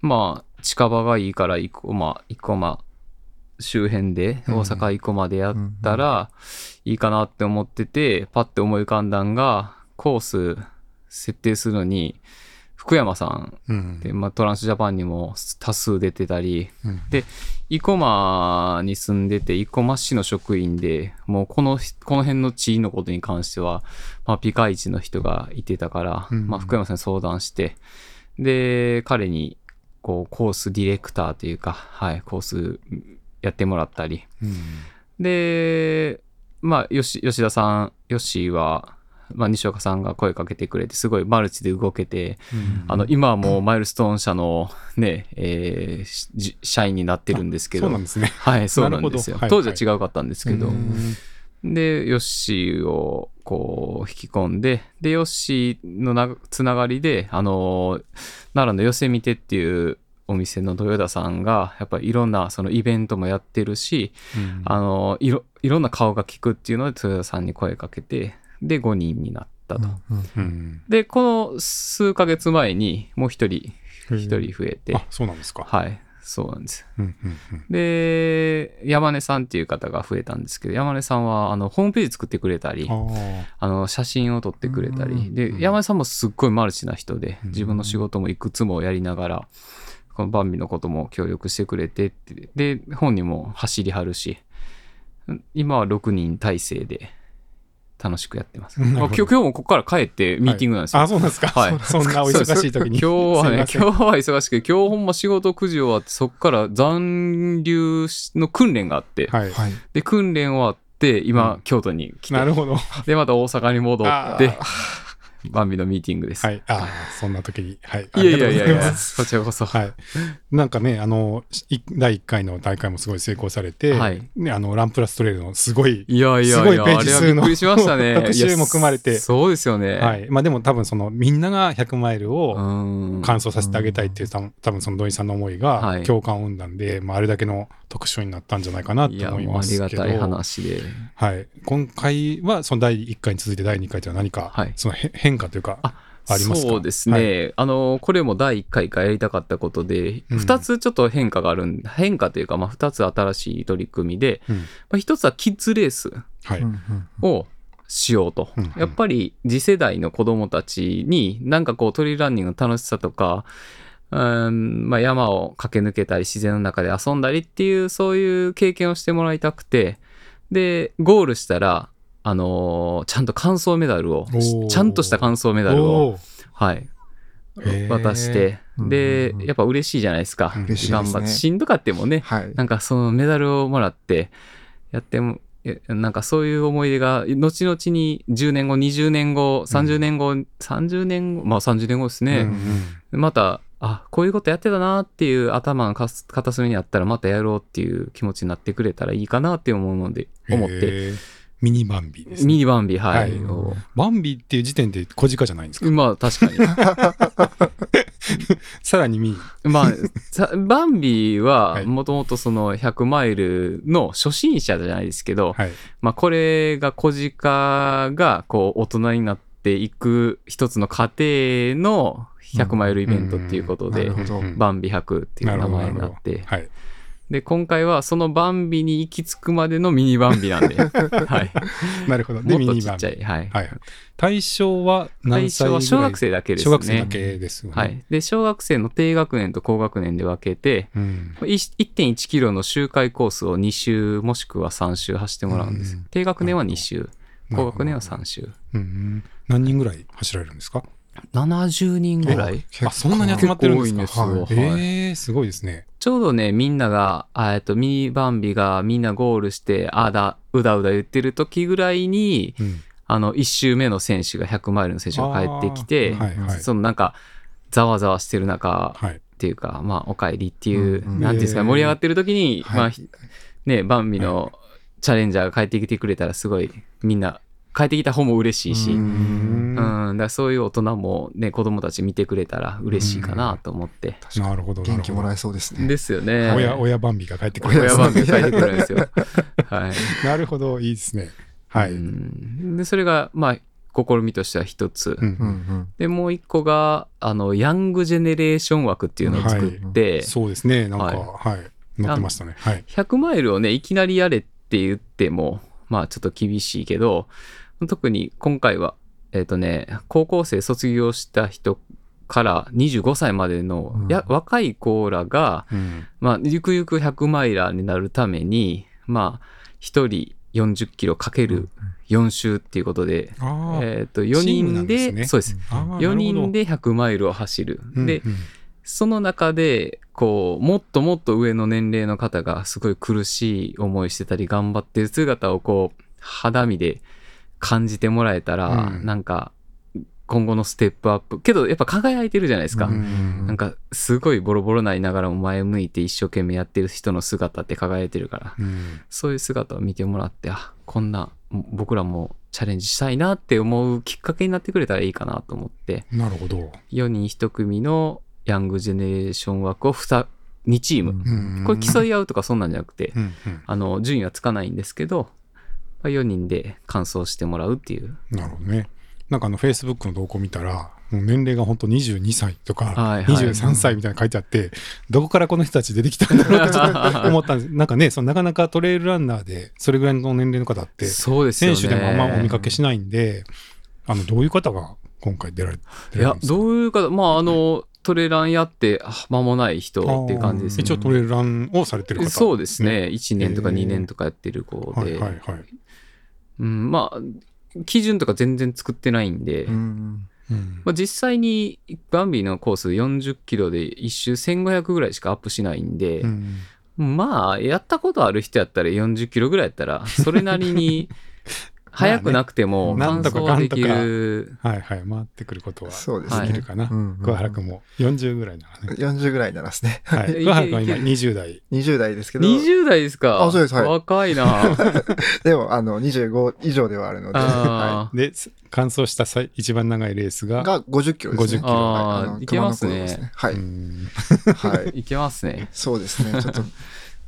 S3: まあ近場がいいから生駒生駒周辺で
S1: うん
S3: 大阪生駒でやったらいいかなって思ってて、パッて思い浮かんだんがコース設定するのに福山さん
S2: うん。
S3: で、まあ、トランスジャパンにも多数出てたり、
S2: うん。
S3: で、生駒に住んでて、生駒市の職員で、もうこの、この辺の地位のことに関しては、まあ、ピカイチの人がいてたから、
S2: うん。
S3: まあ、福山さんに相談して、で、彼に、こう、コースディレクターというか、はい、コースやってもらったり、
S2: うん。
S3: で、まあ、吉吉田さん、吉は、まあ、西岡さんが声かけてくれて、すごいマルチで動けて、
S2: うん
S3: あの、今はもうマイルストーン社のね、えー社員になってるんですけど。
S2: そうなんですね。
S3: はい、そうなんですよ。当時は違うかったんですけど。
S2: うん
S3: で、ヨッシーをこう引き込んで、で、ヨッシーのなつながりで、あの、奈良の寄せ見てっていうお店の豊田さんが、やっぱりいろんなそのイベントもやってるし、
S2: うん
S3: あの、いろ、いろんな顔が利くっていうので豊田さんに声かけて、で、5人になったと。
S2: うん
S3: で、この数ヶ月前にもう一人、一人増えて、
S2: あ、そうなんですか。
S3: はい、そうなんです。
S2: うんうんうん。
S3: で、山根さんっていう方が増えたんですけど、山根さんはあのホームページ作ってくれたり、
S2: あ
S3: の写真を撮ってくれたり、
S1: うん
S3: で、山根さんもすっごいマルチな人で、
S2: うん
S3: 自分の仕事もいくつもやりながら、このバンビのことも協力してくれてって、で、本にも走りはるし、今は6人体制で楽しくやってます。今日今日もここから帰ってミーティングなんですよ。
S2: あ、そうなんですか？
S3: はい
S2: そんなお忙しい時に。
S3: 今日はね、今日は忙しくて、今日ほんま仕事9時終わって、そっから残留の訓練があって、
S2: はい。
S1: はい。
S3: で、訓練終わって、今、
S2: うん
S3: 京都に来て、
S2: なるほど。
S3: で、また大阪に戻ってバンビのミーティングです。、
S2: はいい。ああ、そんな時に。はい。
S3: やいやいやいや、
S2: ます
S3: こちらこそ。
S2: はい。なんかね、あの、い第1回の大会もすごい成功されて、
S3: はい
S2: ね、あの、ランプラストレイルのすごい、
S3: いやいや
S2: すごい
S3: いや、あ
S2: ページ数の
S3: びっくりしましたね。
S2: 特集も組まれて
S3: いやそうですよね。。
S2: はいい。まあでも多分その、みんなが100マイルを
S3: うん。
S2: 完走させてあげたいっていう、多分多分その土井さんの思い
S3: はい
S2: が共感を生んだんで、まああれだけの特集になったんじゃないかなと
S3: いや、
S2: 思いますけど。
S3: りがたい話で。
S2: はい。今回はその第1回に続いて第2回というのは何か、
S3: はい
S2: そのへ変化というか、
S3: あ
S2: ありますか？
S3: そうですね、あの、これも第1回からやりたかったことで、
S2: うん。
S3: 2つちょっと変化があるん、変化というか、まあ、2つ新しい取り組みで、
S2: うん。
S3: まあ、1つはキッズレースをしようと。
S2: うん
S3: やっぱり次世代の子供たちに、なんかこうトレイルランニングの楽しさとか、うんまあ、山を駆け抜けたり自然の中で遊んだりっていうそういう経験をしてもらいたくてでゴールしたらあのーちゃんと完走メダルをちゃんとした完走メダルをはい渡してで
S1: うん
S3: やっぱ嬉しいじゃないですか、
S2: うん
S1: 嬉しいね。
S3: 頑張ってしんどかってもね
S1: はい。
S3: なんかそのメダルをもらってやってもえなんかそういう思い出が後々に10年後20年後30年後、30年後まあ30年後ですね、
S2: うん
S3: またあこういうことやってたなっていう頭のかす片隅にあったらまたやろうっていう気持ちになってくれたらいいかなって思うので思って
S2: ミニバンビです、ね。
S3: ミニバンビはい、
S2: はい。
S3: を
S2: バンビっていう時点で小鹿じゃないんですか、
S3: まあ確かに。
S2: さらに見に。
S3: まあ、さバンビ
S2: は
S3: はい。もともとその100マイルの初心者じゃないですけど、
S2: はい。
S3: まあこれが小鹿がこう大人になっていく一つの過程の100マイルイベントっていうことで。
S2: うん。
S3: バンビ100っていう名前になって、
S2: はい。
S3: で、今回はそのバンビに行き着くまでのミニバンビなんで、はい。
S2: なるほど。で、
S3: も
S2: ミニバン
S3: っとちっちゃい。はい。
S2: はい。対象は何
S3: 対
S2: 歳ぐらい？
S3: 象は小学生だけですね。
S2: 小学生だけですよね。
S3: はい。で、小学生の低学年と高学年で分けて、
S2: うん。
S3: い1.1キロの周回コースを2周もしくは3周走ってもらうんです。
S2: うん
S3: 低学年は2周、高学年は3周。
S2: うん。何人ぐらい走られるんですか
S3: ？70人ぐらい
S2: あ、そんなに集まってるんですか？え、すごいですね。
S3: ちょうどね、みんなが、あえっと、ミニバンビがみんなゴールして、あだ、うだうだ言ってる時ぐらいに、
S2: うん。
S3: あの、1周目の選手が100マイルの選手が帰ってきて、
S2: はいはい。
S3: そのなんか、ざわざわしてる中、
S2: はい。
S3: っていうか、まあ、お帰りっていう、
S1: うんうん
S3: なんていうんですか、
S2: えー
S3: 盛り上がってる時に、
S1: はい
S3: まあ、ひね、バンビのチャレンジャーが帰ってきてくれたら、すごい、みんな、帰ってきた方も嬉しいし、
S1: う
S3: うん
S1: ん
S3: だそういう大人もね、子供たち見てくれたら嬉しいかなと思って。
S2: なるほど。
S1: 元気もら
S2: え
S1: えそうですね。
S3: ですよね。
S2: 親、親バンビが帰ってくる。
S3: 親バンビが帰ってくるんですよ。はい。
S2: なるほど。いいですね。はい。
S3: う
S2: うん
S3: んで、それが、まあ、試みとしては一つ。
S1: うんうん。
S3: で、もう一個が、あの、ヤングジェネレーション枠っていうのを作って、
S2: そうですね。なんか、
S3: はい
S2: はい。載ってましたね。はい。
S3: 100マイルをね、いきなりやれって言っても、まあちょっと厳しいけど、特に今回は、えっ、とね、高校生卒業した人から25歳までの、
S1: うん
S3: や若い子らが、
S2: うん。
S3: まあ、ゆくゆく100マイラーになるために、まあ、1人40キロかける4周っていうことで、
S2: ああ。
S3: えっ、と、4
S2: チームな
S3: 人で、
S2: ね
S3: そうです。
S2: あー
S3: 4人、
S2: で、
S3: で100マイルを走る。で、
S2: うん
S3: その中で、こう、もっともっと上の年齢の方がすごい苦しい思いしてたり、頑張ってる姿をこう、肌身で感じてもらえたら、
S2: うん。
S3: なんか、今後のステップアップ。けど、やっぱ輝いてるじゃないですか。
S1: うん。
S3: なんか、すごいボロボロなりながらも前向いて一生懸命やってる人の姿って輝いてるから、
S2: うん。
S3: そういう姿を見てもらって、あ、こんな、僕らもチャレンジしたいなって思うきっかけになってくれたらいいかなと思って、
S2: なるほど。
S3: 4人1組のヤングジェネレーション枠を 2, 2チーム、
S2: うん。
S3: これ競い合うとかそんなんじゃなくて、
S2: うん。うん。
S3: あの順位はつかないんですけど、まあ、4人で完走してもらうっていう。
S2: なるほどね。なんかあの、Facebook の動向見たら、もう年齢が本当22歳とか、
S3: はいはい。
S2: 23歳みたいなの書いてあって、どこからこの人たち出てきたんだろうってちょっと 思ったんです。なんかね、そのなかなかトレイルランナーで、それぐらいの年齢の方って、
S3: そうですよね。
S2: 選手でもあんまお見かけしないんで、あの、どういう方が今回出られて
S3: いやどういうかまああのトレランやってあ間もない人っていう感じですね。
S2: 一応トレランをされてる方。
S3: そうですね。1年とか
S2: へー
S3: 2年とかやってる子で、
S2: はいはいはい。
S3: うん、まあ基準とか全然作ってないんで、
S1: うん
S2: うん。
S3: まあ、実際にバンビのコース40キロで1周1500ぐらいしかアップしないんで、
S2: うん
S3: まあやったことある人やったら40キロぐらいやったらそれなりに 速くなくても
S2: まあね
S3: 完走はできる、
S2: はいはい、回ってくることは
S1: そうですね
S2: できる。かな。
S1: うん
S2: 桑原君も40ぐらいならね。
S1: 40ぐらいならですね。
S2: はい。
S3: い
S2: 桑原君は今
S3: い
S2: 20代。
S1: 20代ですけど、
S3: 20代ですか？
S1: あそうですはい
S3: 若いな
S1: でも、あの、25以上ではあるので、
S2: で、完走した最一番長いレースが、
S1: いが50キロですね。
S2: 50キロ
S3: あー
S1: はい
S3: けますね
S1: はい。
S2: うん
S1: はい。
S3: いけますね
S1: そうですね。ちょっと、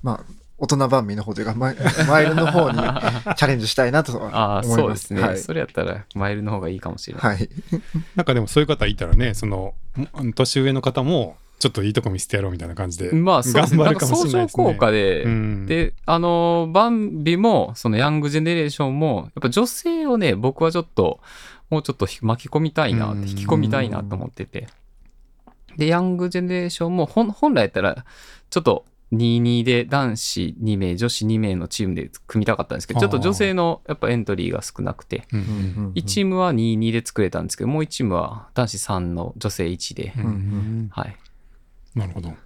S1: まあ、大人番組の方というか、マイ マイルの方にチャレンジしたいなと
S3: ああ
S1: は思いま。
S3: そうですすね、
S1: はい。
S3: それやったらマイルの方がいいかもしれない、
S1: はい。
S2: なんかでもそういう方いたらね、その、年上の方も、ちょっぱいいとこ見せてやろうみたいな感じで。
S3: まあそうですねなんか
S2: 頑張るかもし
S3: 相乗
S2: れないですね
S3: 効果で、
S2: うん
S3: で、あの、バンビも、そのヤングジェネレーションも、やっぱ女性をね、僕はちょっと、もうちょっと巻き込みたいな引き込みたいなと思ってて。で、ヤングジェネレーションも、ほん本来やったら、ちょっと、22で男子2名、女子2名のチームで組みたかったんですけど、ちょっと女性のやっぱエントリーが少なくて、
S2: うん
S1: うんうん
S3: 1チームは22で作れたんですけど、もう1チームは男子3の女性1で、
S2: うんうん
S3: はい。
S2: なるほど。なん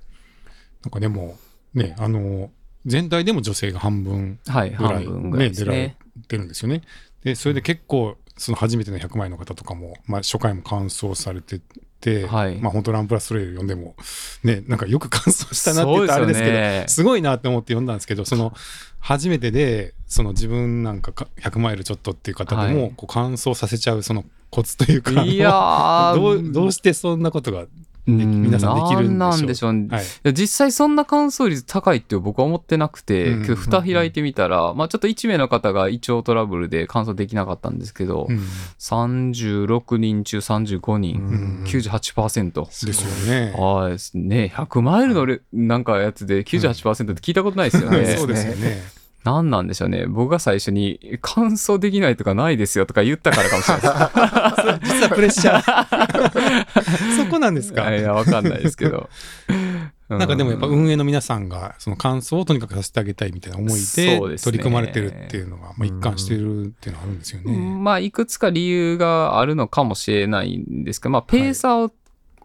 S2: かでも、ね、あの、全体でも女性が半分
S3: はい、
S2: ぐらい,、
S3: 半分ぐらい
S2: ね、出られ。てるんですよね。で、それで結構、その初めての100枚の方とかも、まあ、初回も完走されてて、
S3: はい。
S2: まあ本当ランプラストレイル読んでも、ね、なんかよく完走したなって言ったらあれですけど、
S3: ね。
S2: すごいなって思って読んだんですけど、その、初めてで、その自分なんかか100マイルちょっとっていう方でも、
S3: はい。
S2: こう完走させちゃうそのコツというか、
S3: いやー。
S2: どうどうしてそんなことが
S3: うん
S2: 皆さんできるんでしょう
S3: なんでしょうね
S2: はい。
S3: 実際そんな乾燥率高いって僕は思ってなくて、
S2: うん
S3: 蓋開いてみたら、まあちょっと1名の方が胃腸トラブルで乾燥できなかったんですけど、
S2: うん
S3: 36人中35人、
S1: うん
S3: 98%。
S2: ですよね。
S3: はすね。100マイルのレなんかやつで98%って聞いたことないですよね。
S2: そうですよね。
S3: 何なんでしょうね。僕が最初に乾燥できないとかないですよとか言ったからかもしれないです。
S2: 実はプレッシャー。そこなんですか？
S3: いや、わかんないですけど。
S2: なんかでもやっぱ
S3: うん
S2: 運営の皆さんがその感想をとにかくさせてあげたいみたいな思いで取り組まれてるっていうのがまあ一貫してるっていうのはあるんですよね。
S3: まあ、いくつか理由があるのかもしれないんですけど、まあ、ペーサー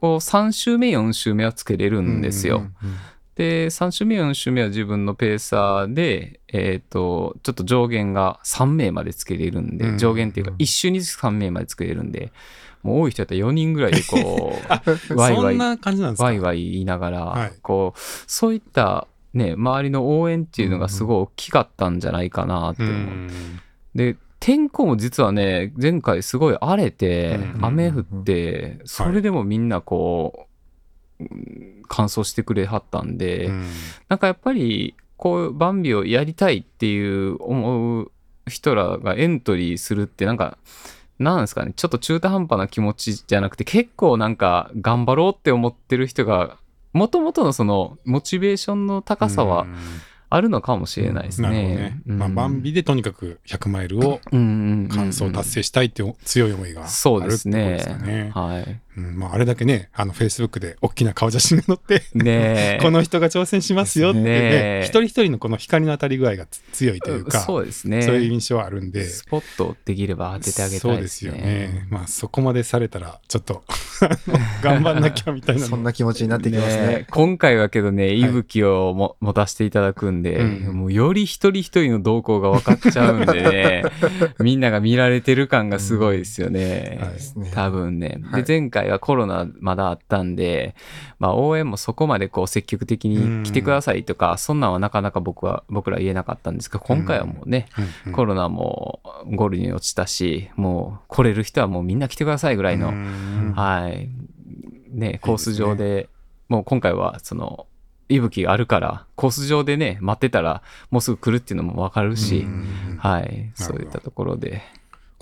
S3: を3週目、4週目はつけれるんですよ。で、3週目、4週目は自分のペーサーで、えっ、と、ちょっと上限が3名までつけれるんで、
S2: うん。
S3: 上限っていうか、1週に3名までつけれるんで、もう多い人だったら4人ぐらいでこう、ワイワイ、ワイワイ言いながら、
S2: はい。
S3: こう、そういったね、周りの応援っていうのがすごい大きかったんじゃないかなって
S2: う
S3: 思う。
S2: ん。
S3: で、天候も実はね、前回すごい荒れて
S2: う、ん。
S3: 雨降って、それでもみんなこう、うん乾燥してくれはったんで、
S2: うん
S3: なんかやっぱり、こうバンビをやりたいっていう思う人らがエントリーするって、なんか、なんですかね、ちょっと中途半端な気持ちじゃなくて、結構なんか頑張ろうって思ってる人が、もともとのそのモチベーションの高さは
S2: うん
S3: あるのかもしれないです
S2: ね
S3: ね。。
S2: まあバンビでとにかく100マイルを完走達成したいっていう強い思いがあるって
S3: そうです
S2: ことです
S3: ね。はい。
S2: うんまああれだけね、あの Facebook で大きな顔写真が載って、
S3: ねえ。
S2: この人が挑戦しますよって
S3: ね
S2: ね
S3: え、
S2: 一人一人のこの光の当たり具合がつ強いというか、
S3: そうですね。
S2: そういう印象はあるんで、
S3: スポットできれば当ててあげた
S2: そ
S3: いうでね。
S2: ですすよね。まあそこまでされたら、ちょっと頑張んなきゃみたいなの。
S1: そんな気持ちになってきますね。
S3: 今回はけどね、息吹をも、持たせていただくんで、
S2: うん
S3: もうより一人一人の動向が分かっちゃうんでね、みんなが見られてる感がすごいですよね。
S2: うんはい
S3: 多分ね。
S1: はい
S3: で、前回はコロナまだあったんで、まあ応援もそこまでこう積極的に来てくださいとか、そんなんはなかなか僕は、僕ら言えなかったんですけど、今回はもうね、コロナも5類に落ちたし、もう来れる人はもうみんな来てくださいぐらいの、
S2: うん。
S3: はい。ね、コース上で、もう今回はその、息吹があるから、コース上でね、待ってたら、もうすぐ来るっていうのもわかるし、
S2: うん。
S3: はい。そういったところで。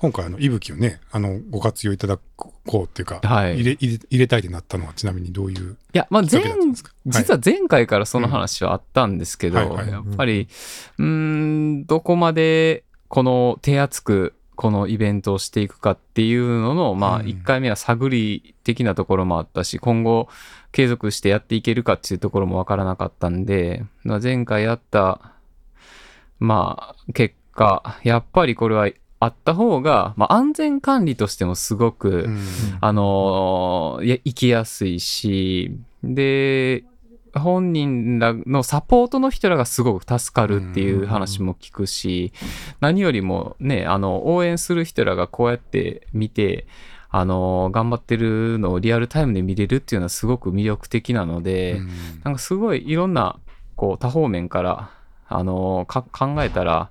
S2: 今回あの、息吹をね、あの、ご活用いただこうっていうか、
S3: はい。
S2: 入れ入れ入れたいってなったのはちなみにどういう
S3: いや、まあ前実は前回からその話はあったんですけど、やっぱり、うーん、どこまでこの手厚くこのイベントをしていくかっていうのの、まあ
S2: うん。
S3: 1回目は探り的なところもあったし、今後継続してやっていけるかっていうところもわからなかったんで、まあ前回やった、まあ結果、やっぱりこれはあった方が、まあ安全管理としてもすごく、
S2: うん。
S3: あのや行きやすいし、で、本人らのサポートの人らがすごく助かるっていう話も聞くし、何よりもね、あの、応援する人らがこうやって見て、あのー頑張ってるのをリアルタイムで見れるっていうのはすごく魅力的なので、
S2: うん。
S3: なんかすごいいろんな、こう、多方面から、あの考えたら、や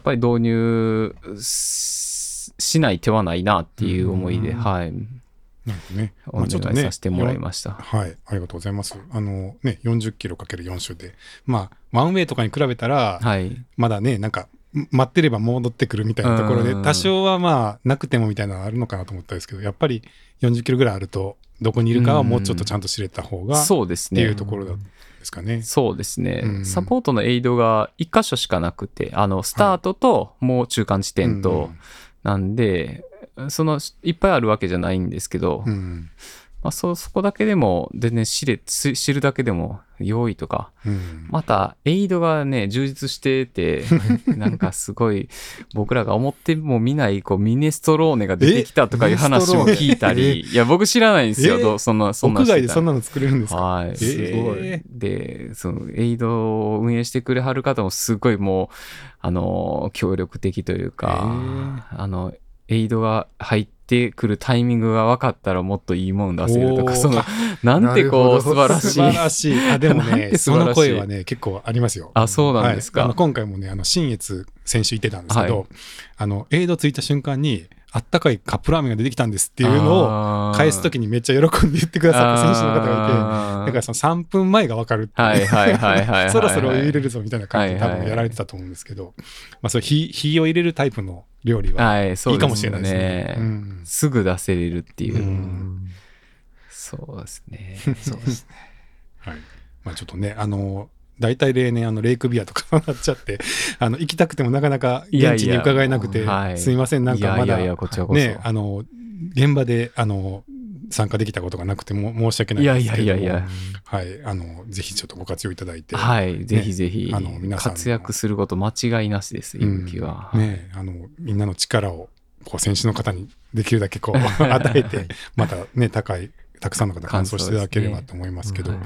S3: っぱり導入ししない手はないなっていう思いで、
S2: うん
S3: はい。
S2: なるほどね。
S3: お願いさせてもらいました。
S2: はい、ありがとうございます。あのね、40キロかける4周で、まあ、ワンウェイとかに比べたら、
S3: はい。
S2: まだね、なんか、ん待ってれば戻ってくるみたいなところで、
S3: うん
S2: 多少はまあ、なくてもみたいなのはあるのかなと思ったんですけど、やっぱり40キロぐらいあると、どこにいるかはもうちょっとちゃんと知れた方が、っ
S3: そうです
S2: ていう
S3: ね。
S2: ところなんですかね。
S3: そうですね、
S2: うん。
S3: サポートのエイドが1箇所しかなくて、あの、スタートともう中間地点と、なんで、その、いっぱいあるわけじゃないんですけど、
S2: うん、うん
S3: まあ、そ、そこだけでも、全然知れ、知知るだけでも用意とか、
S2: うん。
S3: また、エイドがね、充実してて、なんかすごい、僕らが思っても見ない、こう、ミネストローネが出てきたとかいう話も聞いたり、いや、僕知らないんですよ、そんな、そんな
S2: 屋外でそん
S3: な。
S2: なの作れるんですか？
S3: はい、
S2: え
S3: すごい。で、その、エイドを運営してくれはる方もすごいもう、あの、協力的というか、あの、エイドが入ってくるタイミングが分かったらもっといいもん出せるとか、その、なんてこう、素晴らしい。
S2: 素晴らしい。あ、でもね、その声はね、結構ありますよ。
S3: あ、そうなんですか。
S2: はい今回もね、あの、新越先週行ってたんですけど、
S3: はい
S2: あの、エイドついた瞬間に、あったかいカップラーメンが出てきたんですっていうのを返すときにめっちゃ喜んで言ってくださった選手の方がいて、だからその3分前が分かるそろそろお湯入れるぞみたいな感じで多分やられてたと思うんですけど、まあそう火火を入れるタイプの料理は
S3: はい。
S2: いいかもしれないですね。うん
S3: すぐ出せれるっていう。
S2: うん
S3: そうですね。
S1: そうですね。
S2: はい。まあちょっとね、あの、大体例年、あの、レイクビアとか なっちゃって、あの、行きたくてもなかなか現地に伺えなくて、すいません、なんかまだ、ね、あの、現場で、あの、参加できたことがなくても申し訳ないですけど
S3: やいやいや。
S2: はい、あの、ぜひちょっとご活用いただいて、
S3: はい、ぜひぜひ
S2: あの皆さんの。
S3: 活躍すること間違いなしです、い
S2: うん。
S3: ぶきは。
S2: ね、あの、みんなの力を、こう、選手の方にできるだけこう、与えて、またね、高い、たくさんの方感想していただければと思いますけど、
S1: はい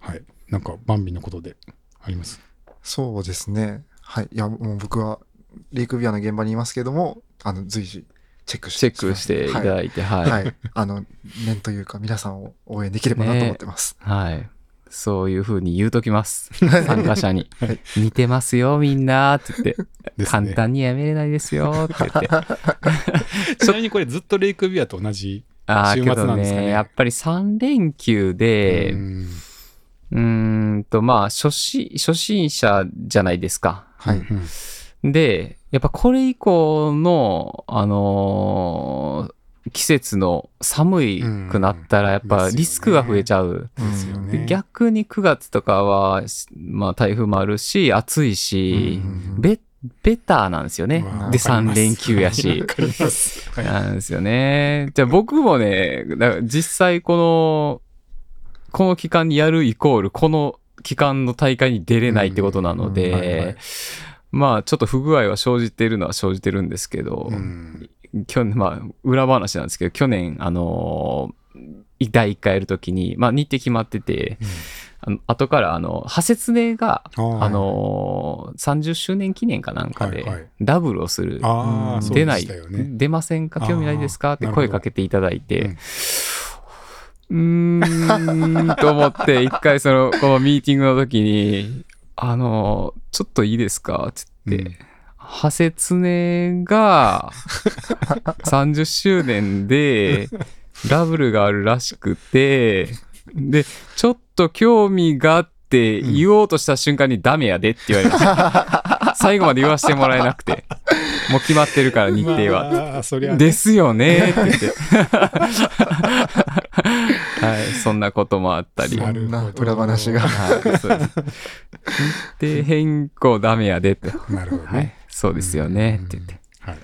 S2: はい。なんか、バンビのことであります？
S1: そうですね。はい。いや、もう僕は、レイクビアの現場にいますけども、あの、随時、チェックして。
S3: チェックしていただいて、は。
S1: はいい。
S3: は
S1: はいい。あの、念というか、皆さんを応援できればなと思ってます。
S3: そういうふうに言うときます。参加者に。見てますよ、みんなって言って。
S2: ね。
S3: 簡単にやめれないですよって言って。
S2: ちなみにこれずっとレイクビアと同じ。
S3: ああ、
S2: 週末なんですかね
S3: ね、やっぱり3連休で
S2: う、ん
S3: うーんと、まあ、初心、初心者じゃないですか。
S1: はい。
S2: うん
S3: で、やっぱこれ以降の、あのー季節の寒いくなったら、やっぱリスクが増えちゃう。
S2: ですよ
S3: で
S2: ね。
S3: 逆に9月とかは、まあ台風もあるし、暑いし、
S1: うん
S3: ベベターなんですよね。で、
S2: わかります
S3: 3連休やしなんですよね。じゃあ僕もね、実際この、この期間にやるイコール、この期間の大会に出れないってことなの
S2: うんはいはい。
S3: で、まあちょっと不具合は生じてるのは生じてるんですけど、
S2: うん。
S3: 去年、まあ裏話なんですけど、去年、あのー第1回やるときに、まあ日程決まってて、あの後から、あの、派切ねが、
S2: あ
S3: のー30周年記念かなんかで
S2: はいはい、
S3: ダブルをする。出ない、
S2: ね。
S3: 出ませんか？興味ないですか？って声かけていただいて
S2: う
S3: ーん、と思って、一回その、このミーティングの時に、あの、ちょっといいですか？って言って、
S2: うん
S3: 派切ねが30周年でダブルがあるらしくて、で、ちょっと興味があって言おうとした瞬間にダメやでって言われました。最後まで言わせてもらえなくて。もう決まってるから日程は。
S2: まあ、そりゃね
S3: ですよねって言って。はい、そんなこともあったり。はい、
S2: なるほど
S1: 裏話が。
S3: そうです。日程変更ダメやでって。
S2: なるほど
S3: はい
S2: ね。、
S3: そうですよねって言って。
S2: はい。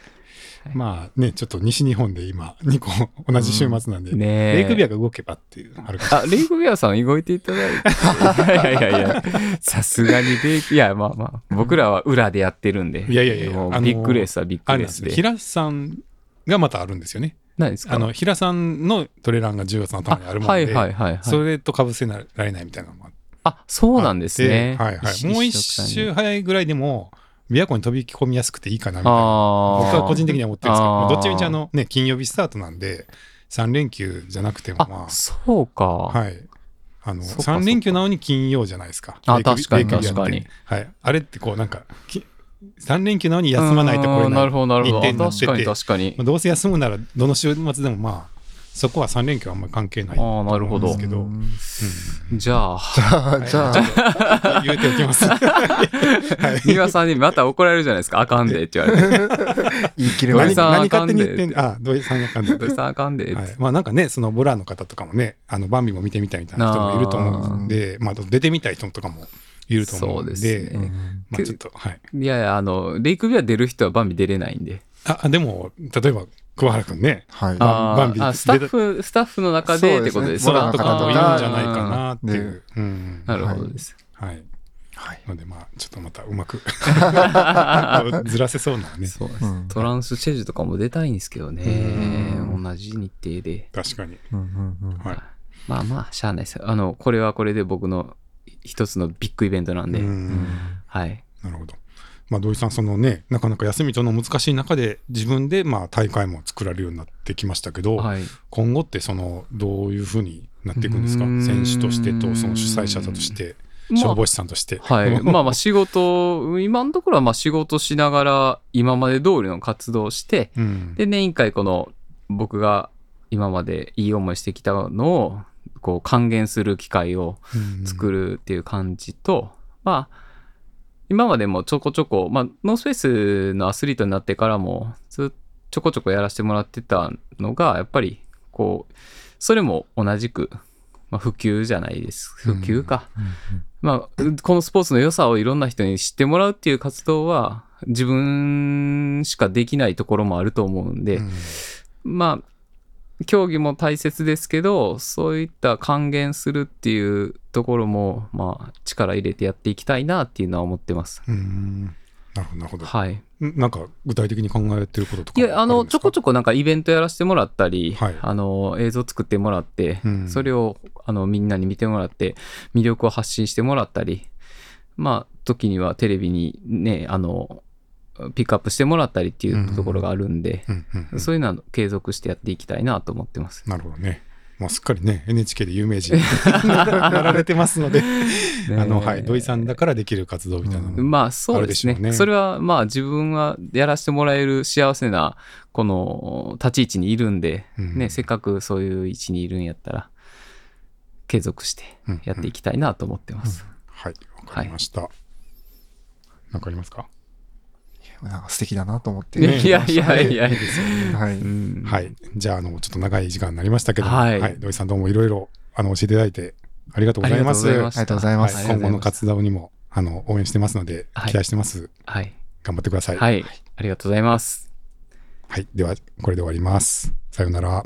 S2: まあね、ちょっと西日本で今、2個同じ週末なんで、
S3: ねえ
S2: レイクビアが動けばっていう、あるか
S3: あ、レイクビアさん動いていただいて。いやいやいやさすがにレイク、いや、まあまあ、僕らは裏でやってるんで。
S2: いやいやいや
S3: ビッグレースはビッ。グレースで。
S2: 平さんがまたあるんですよね。
S3: 何ですか？
S2: あの、平さんのトレランが10月の頭にあるもんで、
S3: はいはいはいはい。
S2: それと被せられないみたいなのもあって
S3: あ、そうなんですね。
S2: はいはい。もう一周
S3: あ
S2: 早いぐらいでも、琵琶湖に飛び込みやすくていいかなみたいな。僕は個人的には思ってるんですけど、どっちみちあのね、金曜日スタートなんで、3連休じゃなくてもま
S3: あ、そうか。
S2: あ、はい。あの、
S3: そっかそっか
S2: 3連休なのに金曜じゃないですか。
S3: あ確かに確かに
S2: はい。あれってこうなんか、き3連休なのに休まないとこれ
S3: うんなるほど、なるほど。確かに確かに
S2: ま。あ、どうせ休むならどの週末でもまあ、そこは3連休はあんまり関係ないと
S3: ああ、なるほど
S2: です。けど、
S1: うん
S3: じゃあ、
S1: じゃあ、じゃあ、
S2: 言うておきます。はい
S3: 三輪さんにまた怒られるじゃないですか。あかんでって言われて。
S1: 言い切れない。
S3: さん
S2: 何勝手に言ってんで、あ、土井さんあかんで。
S3: 土井さんあかんで
S2: まあなんかね、そのボラーの方とかもね、あのバンビも見てみたいみたいな人もいると思うんで、まあ出てみたい人とかもいると思うんで、
S3: そうですね
S2: まあちょっと、はい。
S3: いやいや、あの、レイクビア出る人はバンビ出れないんで。
S2: あ、でも、例えば、桑原くんね、
S1: はい。
S2: バンビ
S3: あーあスタッフ、スタッフの中でってことです
S1: そう
S2: ボ
S1: ですね
S2: ラーとかもいるんじゃないか
S3: あ
S2: なってい
S1: ね
S2: う。うん
S3: ーなるほどです。
S2: はい。
S1: はい。
S2: ので、まあ、ちょっとまたうまく ずらせそうなね。
S3: そうです
S1: うん
S3: トランスチェジュとかも出たいんですけどね。
S1: うん
S3: 同じ日程で。
S2: 確かに。
S1: うんうんうん
S2: はい。
S3: まあまあ、しゃあないです。あの、これはこれで僕の一つのビッグイベントなんで。
S2: うん
S3: はい。
S2: なるほど。まあ、土井さん、そのね、なかなか休みとの難しい中で、自分でまあ大会も作られるようになってきましたけど、
S3: はい。
S2: 今後ってそのどういうふうになっていくんですか？選手としてとその主催者として。
S3: まあ
S2: 消防士さんとして。
S3: はい。まあまあ仕事、今のところはまあ仕事しながら今まで通りの活動をして、
S2: うん。
S3: で、年一回この僕が今までいい思いしてきたのを、こう還元する機会を作
S2: る。
S3: るっていう感じと、まあ、今までもちょこちょこ、まあ、ノースフェイスのアスリートになってからも、ずっちょこちょこやらせてもらってたのが、やっぱり、こう、それも同じく、まあ、普及じゃないです。普及か。まあ、このスポーツの良さをいろんな人に知ってもらうっていう活動は、自分しかできないところもあると思うんで、
S2: うん
S3: まあ、競技も大切ですけど、そういった還元するっていうところも、まあ、力入れてやっていきたいなっていうのは思ってます。
S2: うんなるほど、なるほど。
S3: はい。
S2: んなんか具体的に考えてることとか
S3: いや、あの、ちょこち
S2: ょ
S3: ょこなんかイベントやらせてもらったり、
S2: はい
S3: あの、映像作ってもらって、
S2: うん
S3: それを、あの、みんなに見てもらって、魅力を発信してもらったり、まあ、時にはテレビにね、あの、ピックアップしてもらったりっていうところがあるんで、そういうのは継続してやっていきたいなと思ってます。
S2: なるほどね。まあ、すっかりね、NHK で有名人 になられてますので、あの、はい、土井さんだからできる活動みたいなの。
S3: まあそうですね。
S2: ね。
S3: それはまあ自分はやらせてもらえる幸せなこの立ち位置にいるんで、
S2: うん
S3: ね、せっかくそういう位置にいるんやったら継続してやっていきたいなと思ってます。
S2: はい、わかりました。なんかありますか？
S1: なんか素敵だなと思って。
S3: いやいやいやいや、
S1: はい。
S3: うん
S2: はい。じゃあ、あの、ちょっと長い時間になりましたけども、
S3: はい
S2: 土井さんどうもいろいろ、あの、教えていただいて、ありがとうございます。
S3: ありがとうございました
S1: ありがとうございます
S2: はい今後の活動にも、あの、応援してますので、
S3: はい
S2: 期待してます。
S3: はい、
S2: 頑張ってください。
S3: はい、ありがとうございます。
S2: はい。では、これで終わります。さようなら。